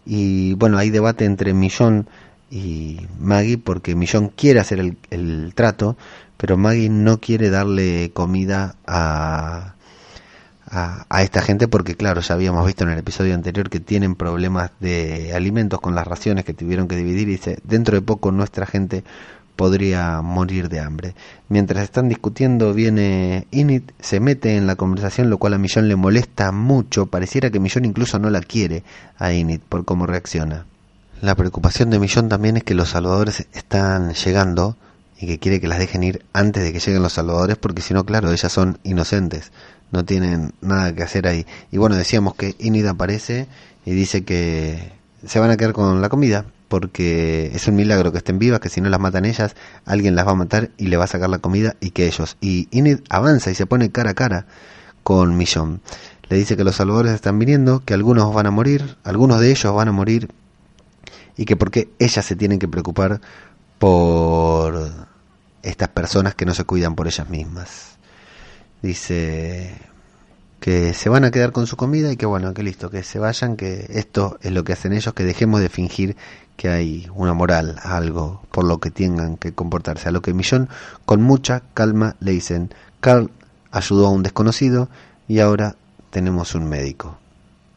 y bueno, hay debate entre Millón y Maggie porque Millón quiere hacer el, trato, pero Maggie no quiere darle comida a, a, a, esta gente porque claro, ya habíamos visto en el episodio anterior que tienen problemas de alimentos con las raciones que tuvieron que dividir y dice, dentro de poco nuestra gente podría morir de hambre. Mientras están discutiendo viene Init, se mete en la conversación, lo cual a Millón le molesta mucho, pareciera que Millón incluso no la quiere a Init por cómo reacciona. La preocupación de Millón también es que los salvadores están llegando y que quiere que las dejen ir antes de que lleguen los salvadores porque si no, claro, ellas son inocentes, no tienen nada que hacer ahí. Y bueno, decíamos que Inid aparece y dice que se van a quedar con la comida porque es un milagro que estén vivas, que si no las matan ellas, alguien las va a matar y le va a sacar la comida y que ellos. Y Inid avanza y se pone cara a cara con Millón. Le dice que los salvadores están viniendo, que algunos van a morir, algunos de ellos van a morir y que porque ellas se tienen que preocupar por estas personas que no se cuidan por ellas mismas. Dice que se van a quedar con su comida y que bueno, que listo, que se vayan, que esto es lo que hacen ellos, que dejemos de fingir que hay una moral, algo por lo que tengan que comportarse. A lo que Millón, con mucha calma, le dicen, Carl ayudó a un desconocido y ahora tenemos un médico.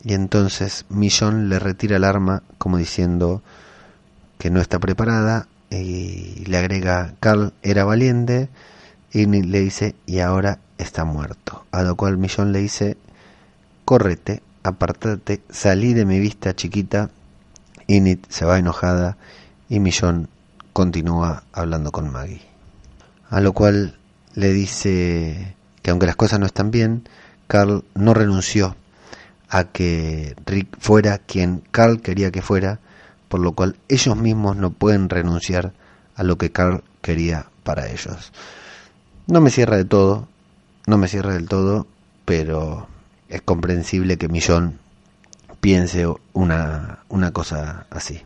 y entonces Millón le retira el arma como diciendo que no está preparada y le agrega Carl era valiente y le dice y ahora está muerto. A lo cual Millón le dice córrete, apartate, salí de mi vista chiquita. Init se va enojada y Millón continúa hablando con Maggie. A lo cual le dice que aunque las cosas no están bien, Carl no renunció a que Rick fuera quien Carl quería que fuera, por lo cual ellos mismos no pueden renunciar a lo que Carl quería para ellos. No me cierra de todo, no me cierra del todo, pero es comprensible que Millón piense una, una cosa así.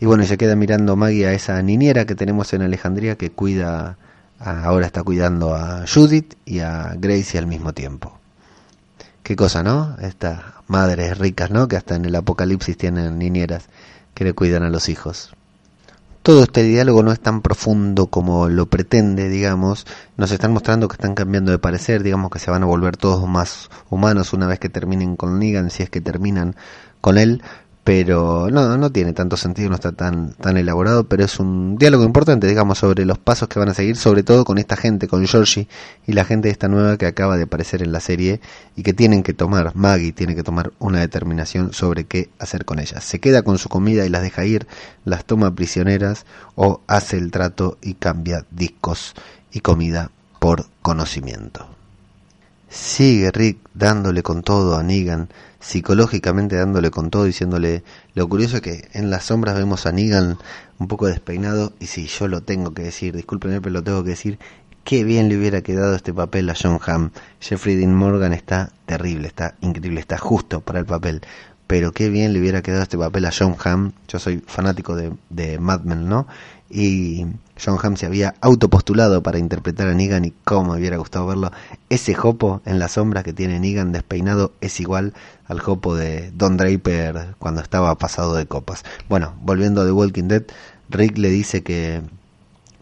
Y bueno, se queda mirando Maggie a esa niñera que tenemos en Alejandría que cuida, ahora está cuidando a Judith y a Gracie al mismo tiempo. Qué cosa, ¿no? Estas madres ricas, ¿no? Que hasta en el apocalipsis tienen niñeras que le cuidan a los hijos todo este diálogo no es tan profundo como lo pretende, digamos, nos están mostrando que están cambiando de parecer, digamos que se van a volver todos más humanos una vez que terminen con Negan, si es que terminan con él, pero no, no tiene tanto sentido, no está tan, tan elaborado, pero es un diálogo importante, digamos, sobre los pasos que van a seguir, sobre todo con esta gente, con Georgie y la gente de esta nueva que acaba de aparecer en la serie y que tienen que tomar, Maggie tiene que tomar una determinación sobre qué hacer con ellas. Se queda con su comida y las deja ir, las toma prisioneras o hace el trato y cambia discos y comida por conocimiento. Sigue Rick dándole con todo a Negan, psicológicamente dándole con todo, diciéndole, lo curioso es que en las sombras vemos a Negan un poco despeinado, y si yo lo tengo que decir, discúlpenme, pero lo tengo que decir, qué bien le hubiera quedado este papel a John Hamm. Jeffrey Dean Morgan está terrible, está increíble, está justo para el papel. Pero qué bien le hubiera quedado este papel a John Hamm. Yo soy fanático de, de Mad Men, ¿no? Y John Hamm se había autopostulado para interpretar a Negan y cómo me hubiera gustado verlo. Ese jopo en la sombra que tiene Negan despeinado es igual al jopo de Don Draper cuando estaba pasado de copas. Bueno, volviendo a The Walking Dead, Rick le dice que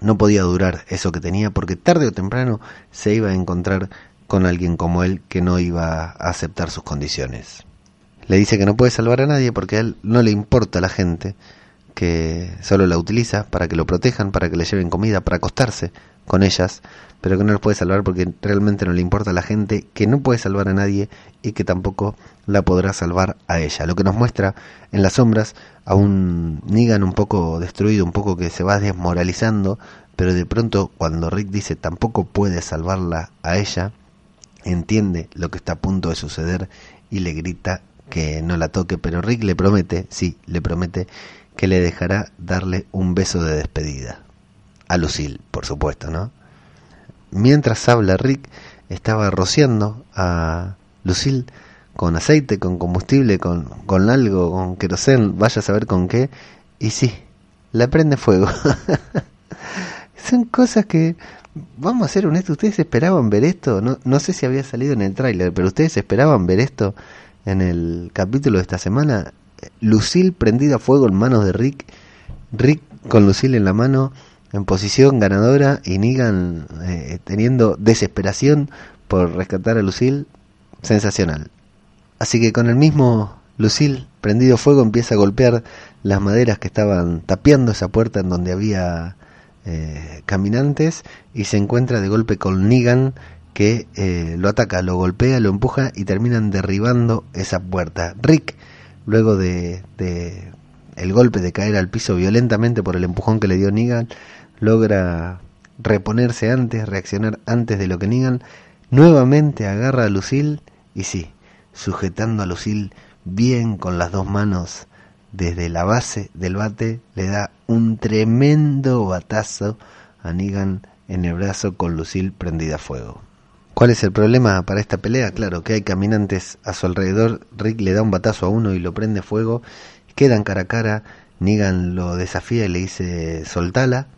no podía durar eso que tenía porque tarde o temprano se iba a encontrar con alguien como él que no iba a aceptar sus condiciones. Le dice que no puede salvar a nadie porque a él no le importa la gente que solo la utiliza para que lo protejan, para que le lleven comida, para acostarse con ellas, pero que no los puede salvar porque realmente no le importa a la gente, que no puede salvar a nadie y que tampoco la podrá salvar a ella. Lo que nos muestra en las sombras a un Negan un poco destruido, un poco que se va desmoralizando, pero de pronto cuando Rick dice tampoco puede salvarla a ella, entiende lo que está a punto de suceder y le grita que no la toque, pero Rick le promete, sí, le promete que le dejará darle un beso de despedida. A Lucille, por supuesto, ¿no? Mientras habla Rick, estaba rociando a Lucille con aceite, con combustible, con, con algo, con querosén, vaya a saber con qué, y sí, la prende fuego. Son cosas que, vamos a ser honestos, ustedes esperaban ver esto, no, no sé si había salido en el tráiler, pero ustedes esperaban ver esto en el capítulo de esta semana. Lucille prendida a fuego en manos de Rick, Rick con Lucille en la mano en posición ganadora y Negan eh, teniendo desesperación por rescatar a Lucille, sensacional. Así que con el mismo Lucille prendido fuego empieza a golpear las maderas que estaban tapiando esa puerta en donde había eh, caminantes y se encuentra de golpe con Negan que eh, lo ataca, lo golpea, lo empuja y terminan derribando esa puerta. Rick luego de, el golpe de caer al piso violentamente por el empujón que le dio Negan, logra reponerse antes, reaccionar antes de lo que Negan nuevamente agarra a Lucille y sí, sujetando a Lucille bien con las dos manos desde la base del bate, le da un tremendo batazo a Negan en el brazo con Lucille prendida a fuego. ¿Cuál es el problema para esta pelea? Claro, que hay caminantes a su alrededor. Rick le da un batazo a uno y lo prende fuego. Quedan cara a cara. Negan lo desafía y le dice soltala.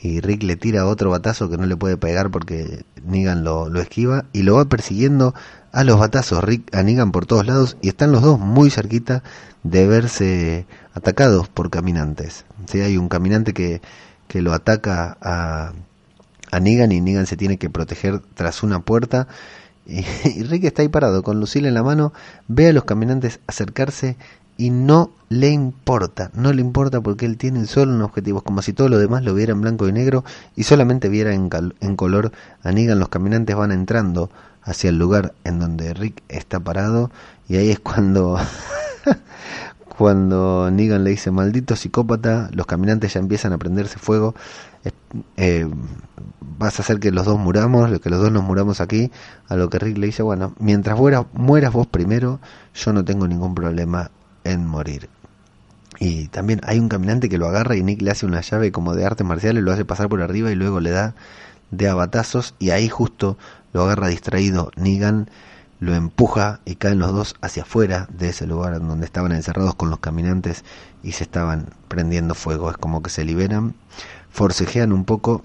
Y Rick le tira otro batazo que no le puede pegar porque Negan lo, lo esquiva. Y lo va persiguiendo a los batazos Rick a Negan por todos lados. Y están los dos muy cerquita de verse atacados por caminantes. Si hay un caminante que, que lo ataca a a Negan y Negan se tiene que proteger tras una puerta Y, Rick está ahí parado con Lucille en la mano, ve a los caminantes acercarse y no le importa, no le importa porque él tiene solo un objetivo, es como si todo lo demás lo viera en blanco y negro y solamente viera en, en color a Negan. Los caminantes van entrando hacia el lugar en donde Rick está parado y ahí es cuando cuando Negan le dice maldito psicópata, los caminantes ya empiezan a prenderse fuego. Eh, vas a hacer que los dos muramos, que los dos nos muramos aquí. A lo que Rick le dice, bueno, mientras mueras vos primero, yo no tengo ningún problema en morir. Y también hay un caminante que lo agarra y Nick le hace una llave como de artes marciales, lo hace pasar por arriba y luego le da de abatazos y ahí justo lo agarra distraído Negan, lo empuja y caen los dos hacia afuera de ese lugar donde estaban encerrados con los caminantes y se estaban prendiendo fuego. Es como que se liberan, forcejean un poco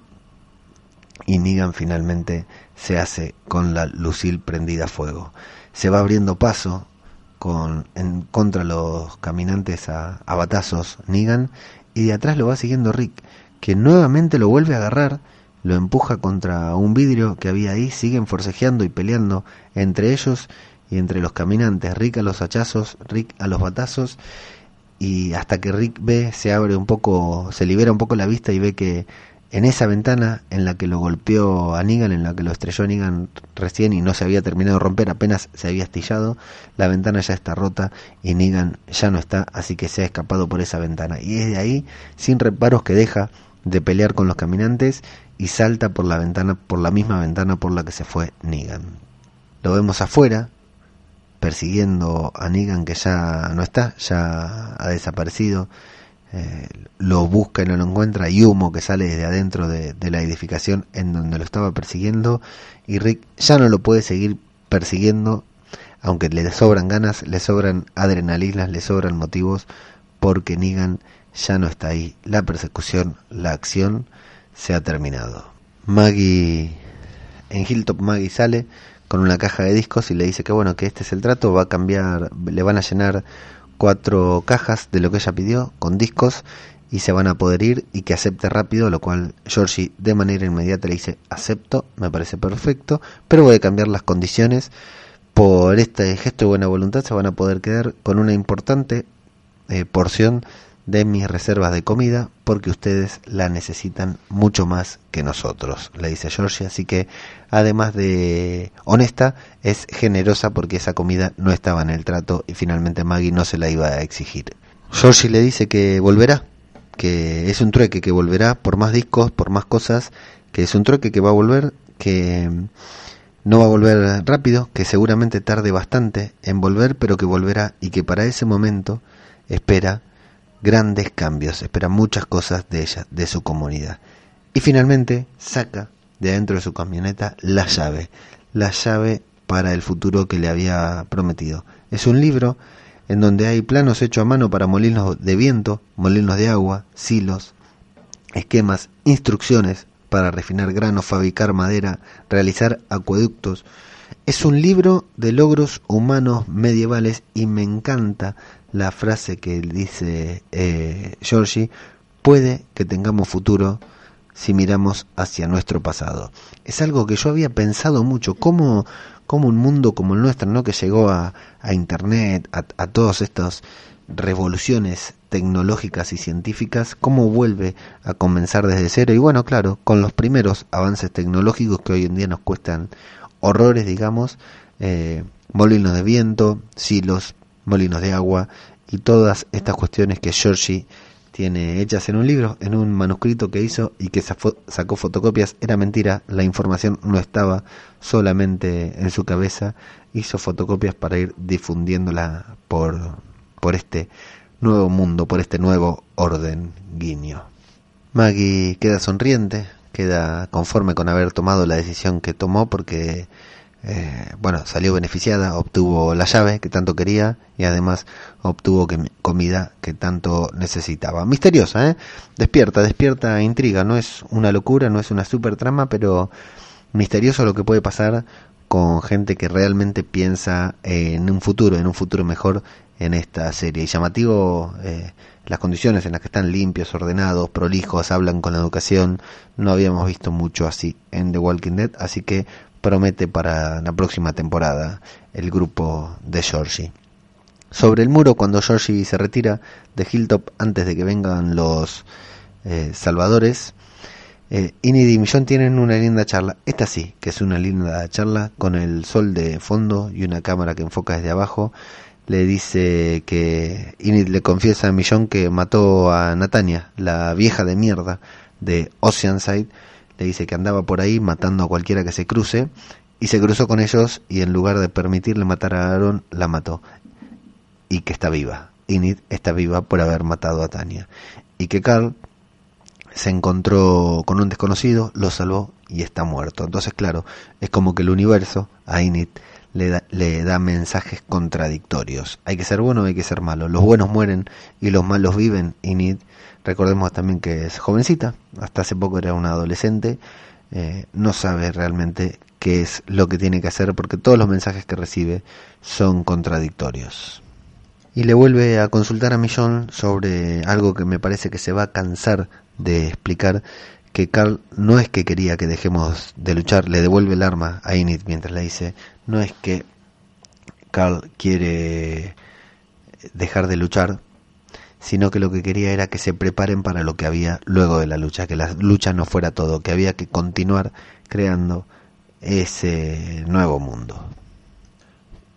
y Negan finalmente se hace con la Lucille prendida a fuego. Se va abriendo paso con, en contra los caminantes a, a batazos Negan y de atrás lo va siguiendo Rick, que nuevamente lo vuelve a agarrar, lo empuja contra un vidrio que había ahí, siguen forcejeando y peleando entre ellos y entre los caminantes, Rick a los hachazos, Rick a los batazos y hasta que Rick ve, se abre un poco, se libera un poco la vista y ve que en esa ventana en la que lo golpeó a Negan, en la que lo estrelló Negan recién y no se había terminado de romper, apenas se había astillado, la ventana ya está rota y Negan ya no está, así que se ha escapado por esa ventana. Y es de ahí, sin reparos, que deja de pelear con los caminantes y salta por la ventana, por la misma ventana por la que se fue Negan. Lo vemos afuera, persiguiendo a Negan que ya no está, ya ha desaparecido eh, lo busca y no lo encuentra, hay humo que sale desde adentro de, la edificación en donde lo estaba persiguiendo y Rick ya no lo puede seguir persiguiendo, aunque le sobran ganas, le sobran adrenalinas, le sobran motivos, porque Negan ya no está ahí. La persecución, la acción se ha terminado. Maggie, en Hilltop Maggie sale con una caja de discos y le dice que bueno, que este es el trato, va a cambiar, le van a llenar cuatro cajas de lo que ella pidió con discos y se van a poder ir y que acepte rápido, lo cual Georgie de manera inmediata le dice acepto, me parece perfecto, pero voy a cambiar las condiciones. Por este gesto de buena voluntad se van a poder quedar con una importante eh, porción de mis reservas de comida porque ustedes la necesitan mucho más que nosotros, le dice Georgie. Así que, además de honesta, es generosa porque esa comida no estaba en el trato y finalmente Maggie no se la iba a exigir. Georgie le dice que volverá, que es un trueque que volverá por más discos, por más cosas, que es un trueque que va a volver, que no va a volver rápido, que seguramente tarde bastante en volver, pero que volverá y que para ese momento espera grandes cambios, espera muchas cosas de ella, de su comunidad. Y finalmente saca de dentro de su camioneta la llave, la llave para el futuro que le había prometido. Es un libro en donde hay planos hechos a mano para molinos de viento, molinos de agua, silos, esquemas, instrucciones para refinar granos, fabricar madera, realizar acueductos. Es un libro de logros humanos medievales y me encanta la frase que dice eh, Georgie, puede que tengamos futuro si miramos hacia nuestro pasado. Es algo que yo había pensado mucho, cómo, cómo un mundo como el nuestro, ¿no? que llegó a, a Internet, a, todas estas revoluciones tecnológicas y científicas, cómo vuelve a comenzar desde cero. Y bueno, claro, con los primeros avances tecnológicos que hoy en día nos cuestan horrores, digamos, eh, molinos de viento, silos, molinos de agua y todas estas cuestiones que Georgie tiene hechas en un libro, en un manuscrito que hizo y que sacó fotocopias, era mentira, la información no estaba solamente en su cabeza, hizo fotocopias para ir difundiéndola por, por este nuevo mundo, por este nuevo orden guiño. Maggie queda sonriente, queda conforme con haber tomado la decisión que tomó porque eh, bueno, salió beneficiada, obtuvo la llave que tanto quería y además obtuvo que, comida que tanto necesitaba. Misteriosa, ¿eh? Despierta, despierta intriga, no es una locura, no es una super trama, pero misterioso lo que puede pasar con gente que realmente piensa en un futuro, en un futuro mejor en esta serie. Y llamativo eh, las condiciones en las que están limpios, ordenados, prolijos, hablan con la educación. No habíamos visto mucho así en The Walking Dead, así que promete para la próxima temporada el grupo de Georgie. Sobre el muro, cuando Georgie se retira de Hilltop antes de que vengan los eh, salvadores, eh, Inid y Millón tienen una linda charla. Esta sí, que es una linda charla con el sol de fondo y una cámara que enfoca desde abajo. Le dice que Inid le confiesa a Millón que mató a Natania, la vieja de mierda de Oceanside. Le dice que andaba por ahí matando a cualquiera que se cruce y se cruzó con ellos y en lugar de permitirle matar a Aaron, la mató. Y que está viva. Inid está viva por haber matado a Tania. Y que Carl se encontró con un desconocido, lo salvó y está muerto. Entonces, claro, es como que el universo a Init le da, le da mensajes contradictorios. Hay que ser bueno, hay que ser malo. Los buenos mueren y los malos viven. Init, recordemos también que es jovencita, hasta hace poco era una adolescente, eh, no sabe realmente qué es lo que tiene que hacer porque todos los mensajes que recibe son contradictorios. Y le vuelve a consultar a Millón sobre algo que me parece que se va a cansar de explicar que Carl no es que quería que dejemos de luchar, le devuelve el arma a Init mientras le dice, no es que Carl quiere dejar de luchar, sino que lo que quería era que se preparen para lo que había luego de la lucha, que la lucha no fuera todo, que había que continuar creando ese nuevo mundo.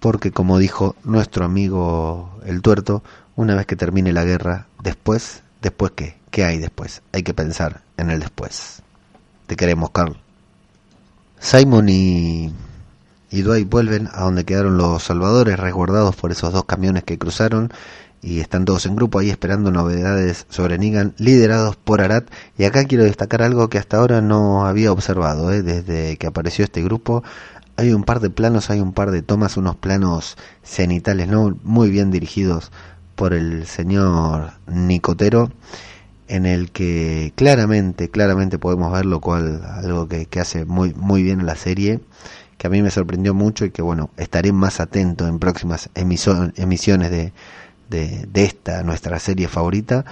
Porque como dijo nuestro amigo el tuerto, una vez que termine la guerra, después, después qué, ¿Qué hay después? Hay que pensar en el después. Te queremos, Carl. Simon y, y Dwight vuelven a donde quedaron los salvadores resguardados por esos dos camiones que cruzaron y están todos en grupo ahí esperando novedades sobre Negan liderados por Arat y acá quiero destacar algo que hasta ahora no había observado ¿eh? desde que apareció este grupo hay un par de planos hay un par de tomas unos planos cenitales no muy bien dirigidos por el señor Nicotero en el que claramente, claramente podemos ver lo cual, algo que, hace muy, muy bien en la serie, que a mí me sorprendió mucho y que bueno, estaré más atento en próximas emisiones de, de, esta, nuestra serie favorita.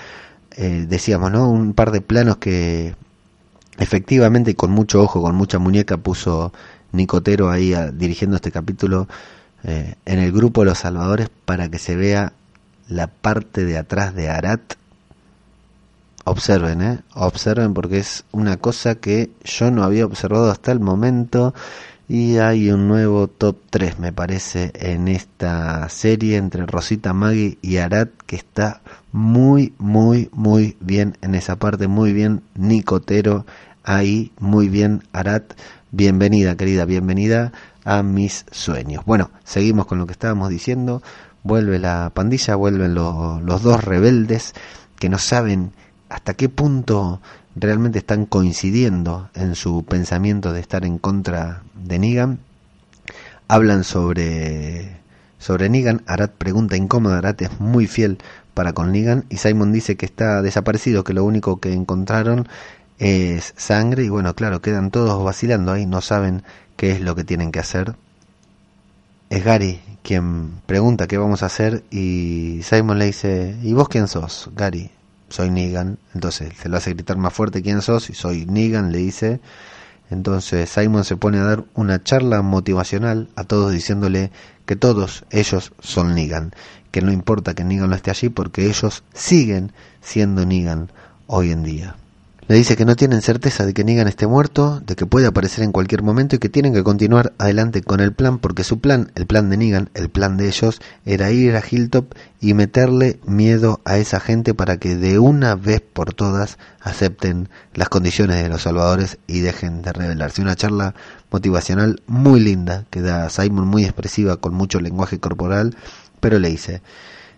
Eh, decíamos, ¿no? Un par de planos que efectivamente con mucho ojo, con mucha muñeca puso Nicotero ahí dirigiendo este capítulo eh, en el grupo Los Salvadores para que se vea la parte de atrás de Arat observen, ¿eh? observen porque es una cosa que yo no había observado hasta el momento y hay un nuevo top 3 me parece en esta serie entre Rosita Maggie y Arat que está muy muy muy bien en esa parte, muy bien Nicotero ahí, muy bien Arat, bienvenida querida, bienvenida a mis sueños. Bueno, seguimos con lo que estábamos diciendo, vuelve la pandilla, vuelven los dos rebeldes que no saben hasta qué punto realmente están coincidiendo en su pensamiento de estar en contra de Negan. Hablan sobre, sobre Negan, Arat pregunta incómoda, Arat es muy fiel para con Negan y Simon dice que está desaparecido, que lo único que encontraron es sangre y bueno, claro, quedan todos vacilando ahí, no saben qué es lo que tienen que hacer. Es Gary quien pregunta qué vamos a hacer y Simon le dice, ¿y vos quién sos, Gary? Soy Negan. Entonces se lo hace gritar más fuerte quién sos y soy Negan, le dice. Entonces Simon se pone a dar una charla motivacional a todos diciéndole que todos ellos son Negan, que no importa que Negan no esté allí porque ellos siguen siendo Negan hoy en día. Le dice que no tienen certeza de que Negan esté muerto, de que puede aparecer en cualquier momento y que tienen que continuar adelante con el plan porque su plan, el plan de Negan, el plan de ellos, era ir a Hilltop y meterle miedo a esa gente para que de una vez por todas acepten las condiciones de los salvadores y dejen de rebelarse. Una charla motivacional muy linda que da Simon, muy expresiva, con mucho lenguaje corporal, pero le dice...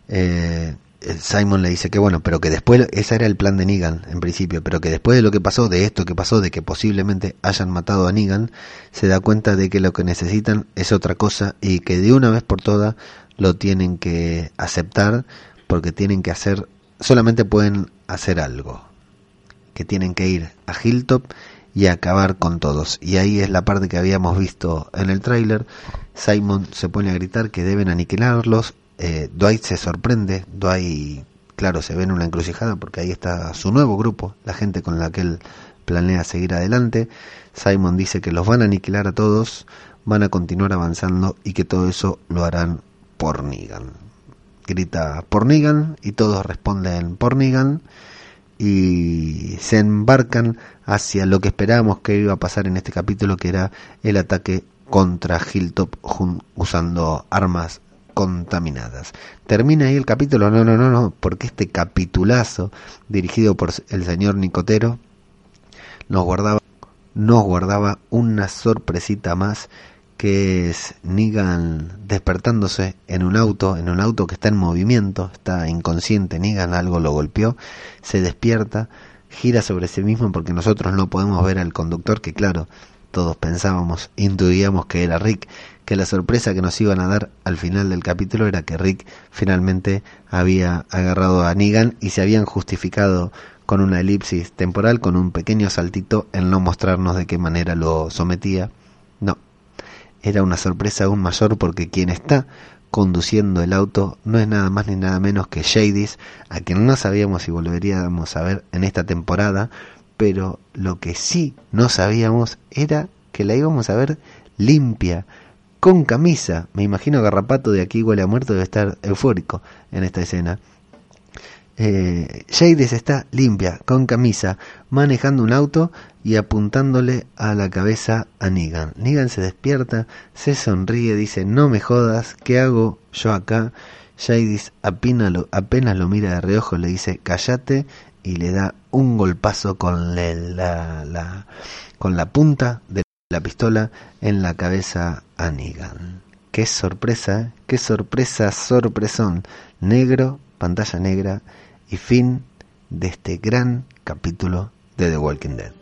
Eh, Simon le dice que bueno, pero que después, ese era el plan de Negan en principio, pero que después de lo que pasó, de esto que pasó, de que posiblemente hayan matado a Negan, se da cuenta de que lo que necesitan es otra cosa y que de una vez por todas lo tienen que aceptar porque tienen que hacer, solamente pueden hacer algo, que tienen que ir a Hilltop y acabar con todos. Y ahí es la parte que habíamos visto en el tráiler. Simon se pone a gritar que deben aniquilarlos eh, Dwight se sorprende, Dwight, claro, se ve en una encrucijada porque ahí está su nuevo grupo, la gente con la que él planea seguir adelante. Simon dice que los van a aniquilar a todos, van a continuar avanzando y que todo eso lo harán por Negan. Grita por Negan y todos responden por Negan y se embarcan hacia lo que esperábamos que iba a pasar en este capítulo, que era el ataque contra Hilltop usando armas contaminadas. ¿Termina ahí el capítulo? No, no, no, no, porque este capitulazo dirigido por el señor Nicotero nos guardaba, nos guardaba una sorpresita más que es Negan despertándose en un auto, en un auto que está en movimiento, está inconsciente, Negan algo lo golpeó, se despierta, gira sobre sí mismo porque nosotros no podemos ver al conductor, que claro, todos pensábamos, intuíamos que era Rick, que la sorpresa que nos iban a dar al final del capítulo era que Rick finalmente había agarrado a Negan y se habían justificado con una elipsis temporal, con un pequeño saltito en no mostrarnos de qué manera lo sometía. No, era una sorpresa aún mayor porque quien está conduciendo el auto no es nada más ni nada menos que Jadis, a quien no sabíamos si volveríamos a ver en esta temporada, pero lo que sí no sabíamos era que la íbamos a ver limpia, con camisa. Me imagino Garrapato de aquí huele a muerto debe estar eufórico en esta escena. Eh, está limpia, con camisa, manejando un auto y apuntándole a la cabeza a Negan. Negan se despierta, se sonríe, dice, no me jodas, ¿qué hago yo acá? Jadis apenas lo, mira de reojo, le dice, cállate y le da un golpazo con la, la, con la punta de la pistola en la cabeza a Negan. Qué sorpresa, qué sorpresa, sorpresón. Negro, pantalla negra y fin de este gran capítulo de The Walking Dead.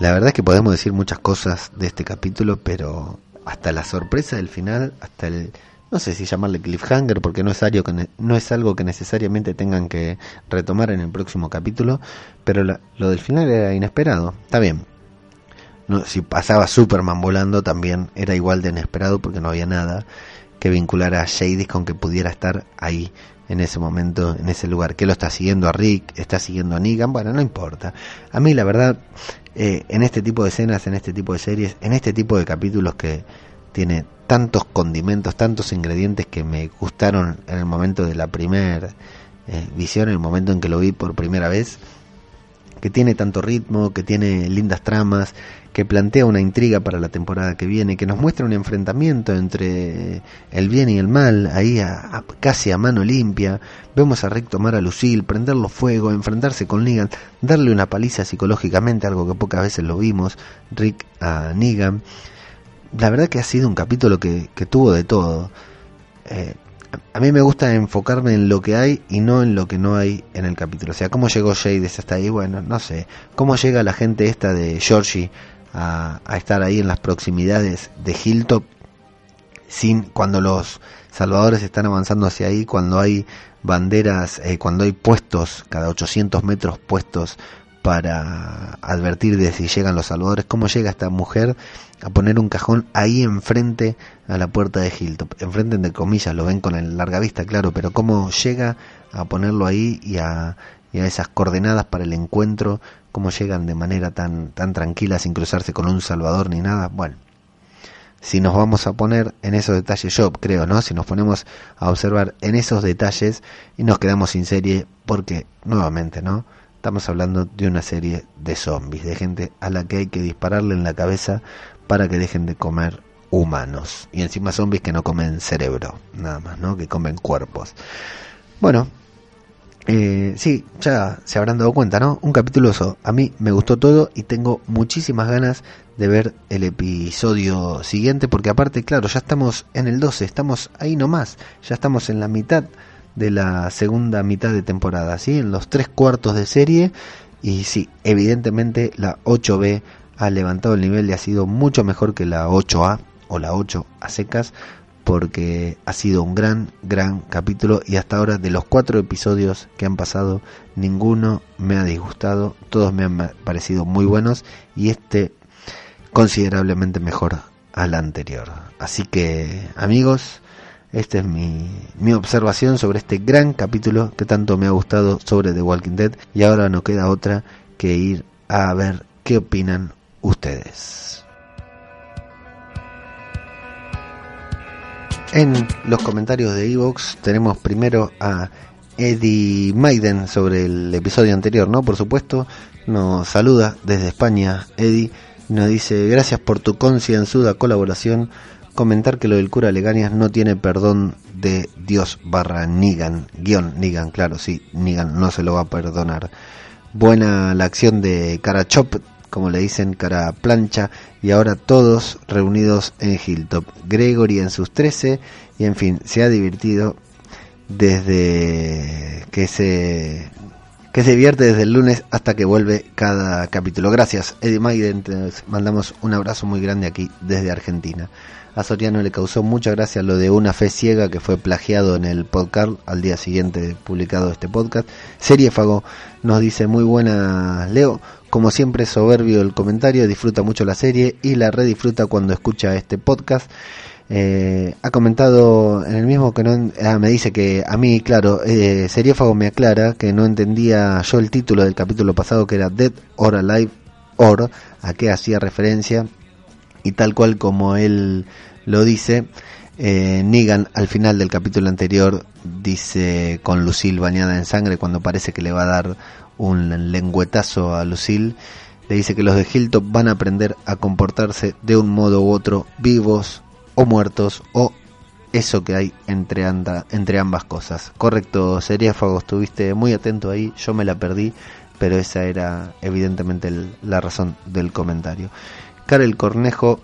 La verdad es que podemos decir muchas cosas de este capítulo, pero hasta la sorpresa del final, hasta el no sé si llamarle cliffhanger porque no es algo que, no es algo que necesariamente tengan que retomar en el próximo capítulo, pero lo del final era inesperado. Está bien. Si pasaba Superman volando también era igual de inesperado porque no había nada que vincular a Shady con que pudiera estar ahí en ese momento, en ese lugar. Que lo está siguiendo a Rick, está siguiendo a Negan, bueno, no importa. A mí la verdad, eh, en este tipo de escenas, en este tipo de series, en este tipo de capítulos que tiene tantos condimentos, tantos ingredientes que me gustaron en el momento de la primera eh, visión, en el momento en que lo vi por primera vez, que tiene tanto ritmo, que tiene lindas tramas, que plantea una intriga para la temporada que viene, que nos muestra un enfrentamiento entre el bien y el mal, ahí casi a mano limpia. Vemos a Rick tomar a Lucille, prenderlo fuego, enfrentarse con Negan, darle una paliza psicológicamente, algo que pocas veces lo vimos, Rick a Negan la verdad que ha sido un capítulo que, tuvo de todo. Eh, a mí me gusta enfocarme en lo que hay y no en lo que no hay en el capítulo. O sea, cómo llegó Jades hasta ahí, bueno, no sé. Cómo llega la gente esta de Georgie a, estar ahí en las proximidades de Hilltop sin cuando los salvadores están avanzando hacia ahí, cuando hay banderas, eh, cuando hay puestos, cada 800 metros puestos para advertir de si llegan los salvadores, cómo llega esta mujer a poner un cajón ahí enfrente a la puerta de Hilltop, enfrente de comillas, lo ven con el larga vista, claro, pero cómo llega a ponerlo ahí y a, y a esas coordenadas para el encuentro, cómo llegan de manera tan, tan tranquila sin cruzarse con un salvador ni nada, bueno. Si nos vamos a poner en esos detalles, yo creo, ¿no? Si nos ponemos a observar en esos detalles y nos quedamos sin serie, porque, nuevamente, ¿no? Estamos hablando de una serie de zombies, de gente a la que hay que dispararle en la cabeza para que dejen de comer humanos. Y encima zombies que no comen cerebro, nada más, ¿no? Que comen cuerpos. Bueno, eh, sí, ya se habrán dado cuenta, ¿no? Un capítulo A mí me gustó todo y tengo muchísimas ganas de ver el episodio siguiente porque aparte, claro, ya estamos en el 12, estamos ahí nomás, ya estamos en la mitad de la segunda mitad de temporada, ¿sí? En los tres cuartos de serie. Y sí, evidentemente la 8B ha levantado el nivel y ha sido mucho mejor que la 8A o la 8 a secas porque ha sido un gran, gran capítulo y hasta ahora de los cuatro episodios que han pasado, ninguno me ha disgustado, todos me han parecido muy buenos y este considerablemente mejor al anterior. Así que amigos, Esta es mi, mi observación sobre este gran capítulo que tanto me ha gustado sobre The Walking Dead y ahora no queda otra que ir a ver qué opinan ustedes. En los comentarios de Evox tenemos primero a Eddie Maiden sobre el episodio anterior, ¿no? Por supuesto, nos saluda desde España, Eddie, nos dice, gracias por tu concienzuda colaboración, comentar que lo del cura Legañas no tiene perdón de Dios barra Nigan, guion Nigan, claro, sí, Nigan no se lo va a perdonar. Buena la acción de Carachop como le dicen, cara plancha, y ahora todos reunidos en Hilltop. Gregory en sus 13, y en fin, se ha divertido desde que se que se divierte desde el lunes hasta que vuelve cada capítulo. Gracias, Eddie Maiden, mandamos un abrazo muy grande aquí desde Argentina. A Soriano le causó mucha gracia lo de una fe ciega que fue plagiado en el podcast al día siguiente publicado este podcast. Seriéfago nos dice muy buena Leo, como siempre soberbio el comentario, disfruta mucho la serie y la redisfruta cuando escucha este podcast. Eh, ha comentado en el mismo que no ah, me dice que a mí claro eh, Seriéfago me aclara que no entendía yo el título del capítulo pasado que era Dead or Alive or a qué hacía referencia y tal cual como él lo dice, eh, Negan al final del capítulo anterior dice con Lucille bañada en sangre cuando parece que le va a dar un lengüetazo a Lucille, le dice que los de Hilltop van a aprender a comportarse de un modo u otro, vivos o muertos o eso que hay entre, anda, entre ambas cosas. Correcto, Seriáfago, estuviste muy atento ahí, yo me la perdí, pero esa era evidentemente la razón del comentario. Karel Cornejo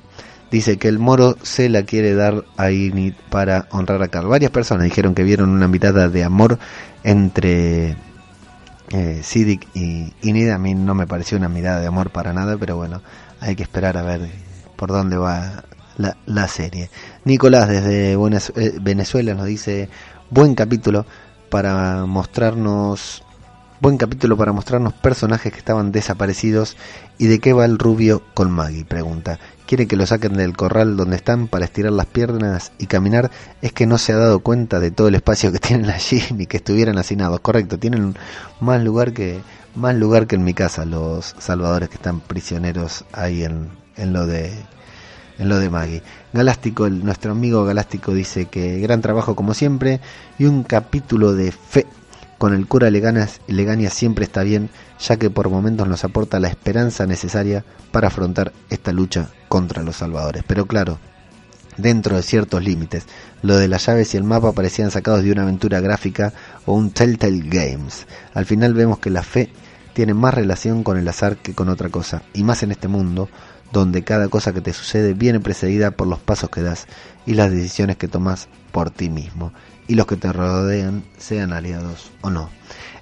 dice que el moro se la quiere dar a Init para honrar a Carl. Varias personas dijeron que vieron una mirada de amor entre eh, y Inid. A mí no me pareció una mirada de amor para nada, pero bueno, hay que esperar a ver por dónde va la, la serie. Nicolás desde eh, Venezuela nos dice, buen capítulo para mostrarnos Buen capítulo para mostrarnos personajes que estaban desaparecidos y de qué va el rubio con Maggie, pregunta. Quiere que lo saquen del corral donde están para estirar las piernas y caminar. Es que no se ha dado cuenta de todo el espacio que tienen allí ni que estuvieran hacinados. Correcto, tienen más lugar que más lugar que en mi casa los salvadores que están prisioneros ahí en, en lo de en lo de Maggie. Galáctico, nuestro amigo Galáctico dice que gran trabajo como siempre y un capítulo de fe con el cura Legaña siempre está bien, ya que por momentos nos aporta la esperanza necesaria para afrontar esta lucha contra los salvadores. Pero claro, dentro de ciertos límites. Lo de las llaves y el mapa parecían sacados de una aventura gráfica o un Telltale Games. Al final vemos que la fe tiene más relación con el azar que con otra cosa, y más en este mundo, donde cada cosa que te sucede viene precedida por los pasos que das y las decisiones que tomas por ti mismo y los que te rodean sean aliados o no.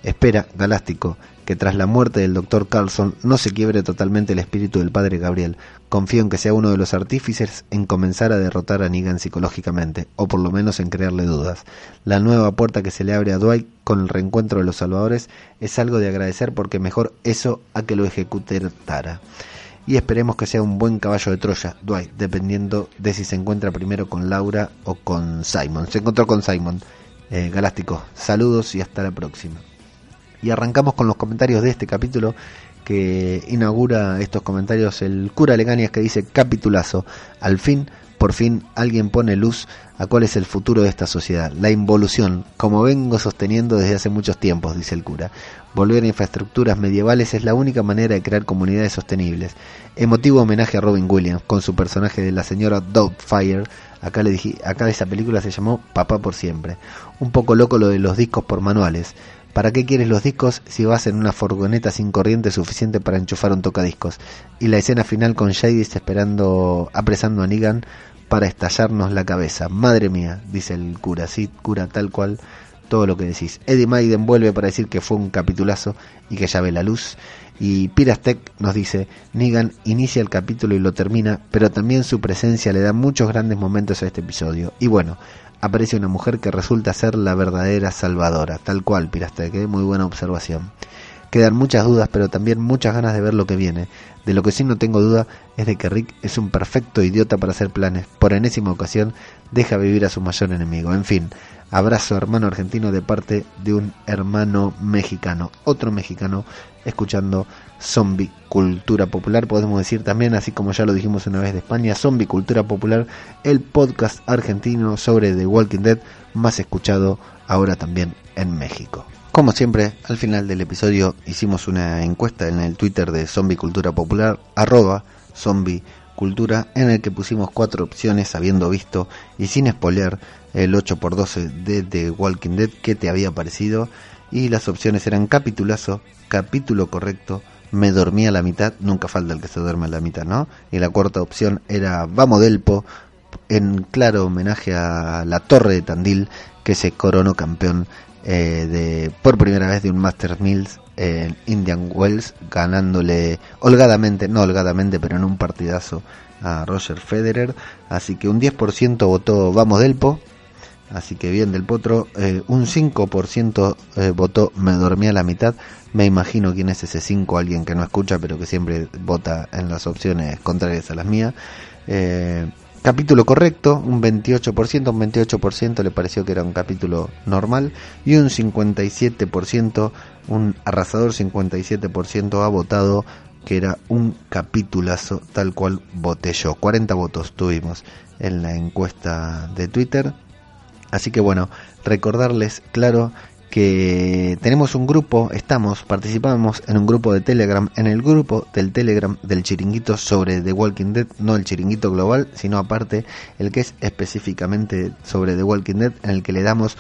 Espera, Galáctico, que tras la muerte del Dr. Carlson no se quiebre totalmente el espíritu del padre Gabriel. Confío en que sea uno de los artífices en comenzar a derrotar a Negan psicológicamente, o por lo menos en crearle dudas. La nueva puerta que se le abre a Dwight con el reencuentro de los salvadores es algo de agradecer porque mejor eso a que lo ejecute Tara y esperemos que sea un buen caballo de Troya, Dwight, dependiendo de si se encuentra primero con Laura o con Simon. Se encontró con Simon. Eh, saludos y hasta la próxima. Y arrancamos con los comentarios de este capítulo que inaugura estos comentarios el cura Leganias que dice capitulazo, al fin, por fin alguien pone luz a cuál es el futuro de esta sociedad, la involución, como vengo sosteniendo desde hace muchos tiempos, dice el cura. Volver a infraestructuras medievales es la única manera de crear comunidades sostenibles. Emotivo homenaje a Robin Williams con su personaje de la señora Doubtfire. Acá le dije, acá esa película se llamó Papá por siempre. Un poco loco lo de los discos por manuales. ¿Para qué quieres los discos si vas en una furgoneta sin corriente suficiente para enchufar un tocadiscos? Y la escena final con Jadis esperando, apresando a Negan para estallarnos la cabeza. Madre mía, dice el cura, sí, cura tal cual todo lo que decís. Eddie Maiden vuelve para decir que fue un capitulazo y que ya ve la luz. Y Pirastec nos dice, Negan inicia el capítulo y lo termina, pero también su presencia le da muchos grandes momentos a este episodio. Y bueno, aparece una mujer que resulta ser la verdadera salvadora, tal cual Pirastec, ¿eh? muy buena observación. Quedan muchas dudas, pero también muchas ganas de ver lo que viene. De lo que sí no tengo duda es de que Rick es un perfecto idiota para hacer planes. Por enésima ocasión, deja vivir a su mayor enemigo. En fin, abrazo hermano argentino de parte de un hermano mexicano. Otro mexicano escuchando Zombie Cultura Popular, podemos decir también, así como ya lo dijimos una vez de España, Zombie Cultura Popular, el podcast argentino sobre The Walking Dead más escuchado ahora también en México. Como siempre, al final del episodio hicimos una encuesta en el Twitter de Zombie Cultura Popular, arroba Zombie Cultura, en el que pusimos cuatro opciones habiendo visto y sin spoiler el 8x12 de The Walking Dead que te había parecido y las opciones eran capitulazo, capítulo correcto, me dormí a la mitad, nunca falta el que se duerme a la mitad, ¿no? Y la cuarta opción era Vamos Delpo, en claro homenaje a la Torre de Tandil, que se coronó campeón eh, de por primera vez de un Master Mills en Indian Wells, ganándole holgadamente, no holgadamente, pero en un partidazo a Roger Federer. Así que un 10% votó Vamos Delpo, Así que bien del potro, eh, un 5% eh, votó me dormí a la mitad. Me imagino quién es ese 5, alguien que no escucha pero que siempre vota en las opciones contrarias a las mías. Eh, capítulo correcto, un 28%, un 28% le pareció que era un capítulo normal y un 57%, un arrasador 57% ha votado que era un capitulazo tal cual voté yo. 40 votos tuvimos en la encuesta de Twitter Así que bueno, recordarles, claro, que tenemos un grupo, estamos, participamos en un grupo de Telegram, en el grupo del Telegram del chiringuito sobre The Walking Dead, no el chiringuito global, sino aparte el que es específicamente sobre The Walking Dead, en el que le damos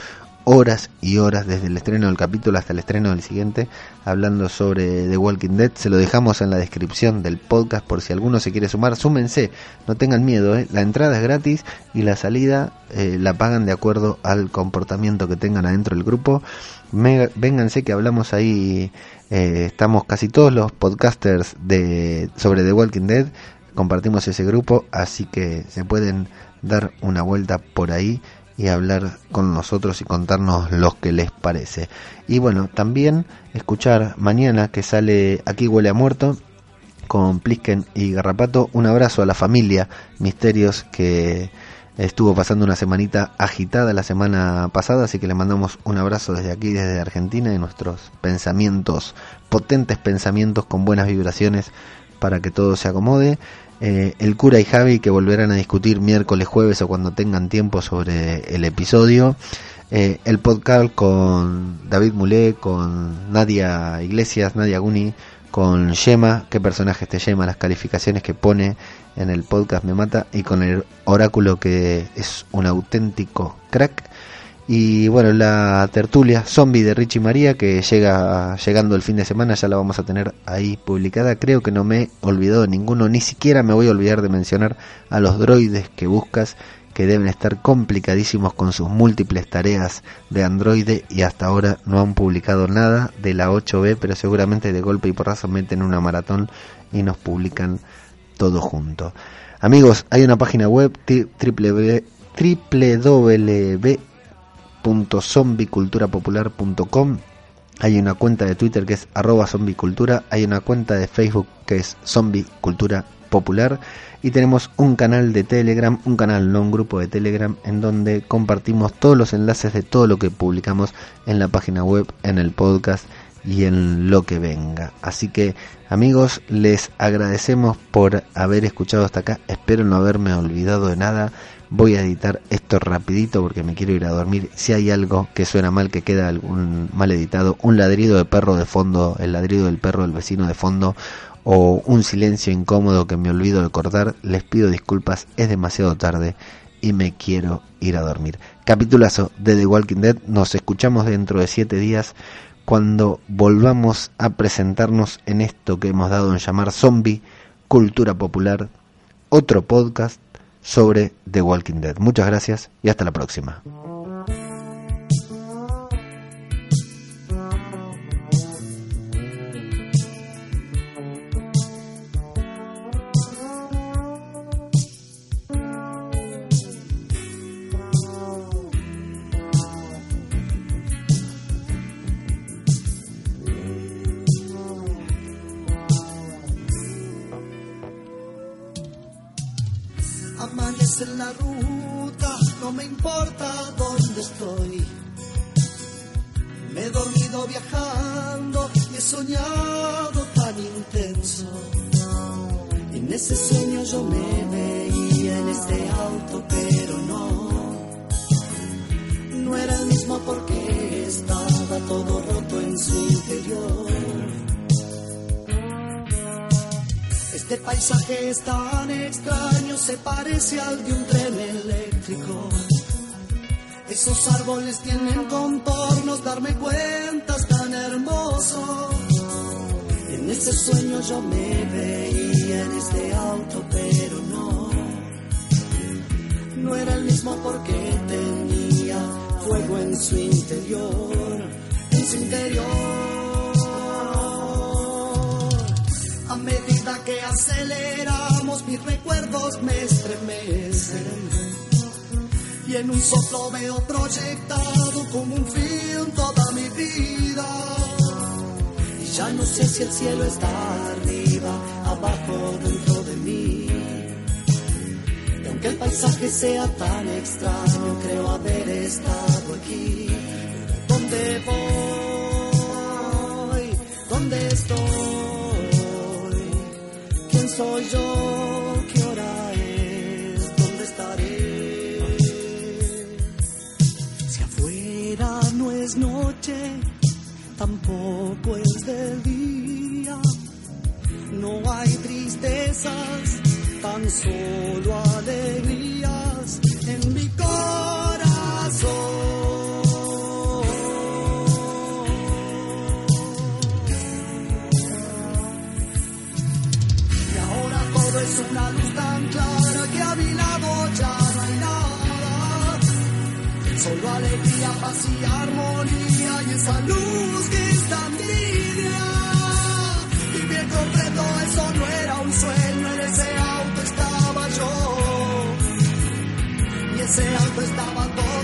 horas y horas desde el estreno del capítulo hasta el estreno del siguiente, hablando sobre The Walking Dead. Se lo dejamos en la descripción del podcast por si alguno se quiere sumar. Súmense, no tengan miedo, ¿eh? la entrada es gratis y la salida eh, la pagan de acuerdo al comportamiento que tengan adentro del grupo. vénganse que hablamos ahí, eh, estamos casi todos los podcasters de sobre The Walking Dead, compartimos ese grupo, así que se pueden dar una vuelta por ahí y hablar con nosotros y contarnos lo que les parece. Y bueno, también escuchar mañana que sale Aquí huele a muerto con Plisken y Garrapato. Un abrazo a la familia Misterios que estuvo pasando una semanita agitada la semana pasada, así que le mandamos un abrazo desde aquí, desde Argentina, y nuestros pensamientos, potentes pensamientos con buenas vibraciones para que todo se acomode. Eh, el cura y Javi que volverán a discutir miércoles, jueves o cuando tengan tiempo sobre el episodio. Eh, el podcast con David Mulé, con Nadia Iglesias, Nadia Guni, con Yema, qué personaje este Yema, las calificaciones que pone en el podcast me mata, y con el oráculo que es un auténtico crack. Y bueno, la tertulia zombie de Richie María que llega llegando el fin de semana, ya la vamos a tener ahí publicada. Creo que no me he olvidado ninguno, ni siquiera me voy a olvidar de mencionar a los droides que buscas, que deben estar complicadísimos con sus múltiples tareas de Android y hasta ahora no han publicado nada de la 8B, pero seguramente de golpe y porrazo meten una maratón y nos publican todo junto. Amigos, hay una página web www zombiculturapopular.com hay una cuenta de Twitter que es arroba zombicultura, hay una cuenta de Facebook que es zombicultura popular y tenemos un canal de Telegram, un canal, no un grupo de Telegram, en donde compartimos todos los enlaces de todo lo que publicamos en la página web, en el podcast y en lo que venga. Así que amigos, les agradecemos por haber escuchado hasta acá, espero no haberme olvidado de nada voy a editar esto rapidito porque me quiero ir a dormir. Si hay algo que suena mal, que queda algún mal editado, un ladrido de perro de fondo, el ladrido del perro del vecino de fondo, o un silencio incómodo que me olvido de cortar, les pido disculpas, es demasiado tarde y me quiero ir a dormir. Capitulazo de The Walking Dead, nos escuchamos dentro de siete días cuando volvamos a presentarnos en esto que hemos dado en llamar zombie, cultura popular, otro podcast sobre The Walking Dead. Muchas gracias y hasta la próxima. Importa dónde estoy. Me he dormido viajando y he soñado tan intenso. En ese sueño yo me veía en este auto, pero no. No era el mismo porque estaba todo roto en su interior. Este paisaje es tan extraño, se parece al de un tren eléctrico. Esos árboles tienen contornos, darme cuenta es tan hermoso. En ese sueño yo me veía en este auto, pero no. No era el mismo porque tenía fuego en su interior, en su interior. A medida que aceleramos, mis recuerdos me estremecen. Y en un soplo veo proyectado como un film toda mi vida. Y ya no sé si el cielo está arriba, abajo, dentro de mí. Y aunque el paisaje sea tan extraño, creo haber estado aquí. ¿Dónde voy? ¿Dónde estoy? ¿Quién soy yo? Tampoco es de día. No hay tristezas, tan solo alegrías en mi corazón. Y ahora todo es una luz Solo alegría, paz y armonía y esa luz que está envidia. Vivir completo, eso no era un sueño, en ese auto estaba yo. Y ese auto estaba todo.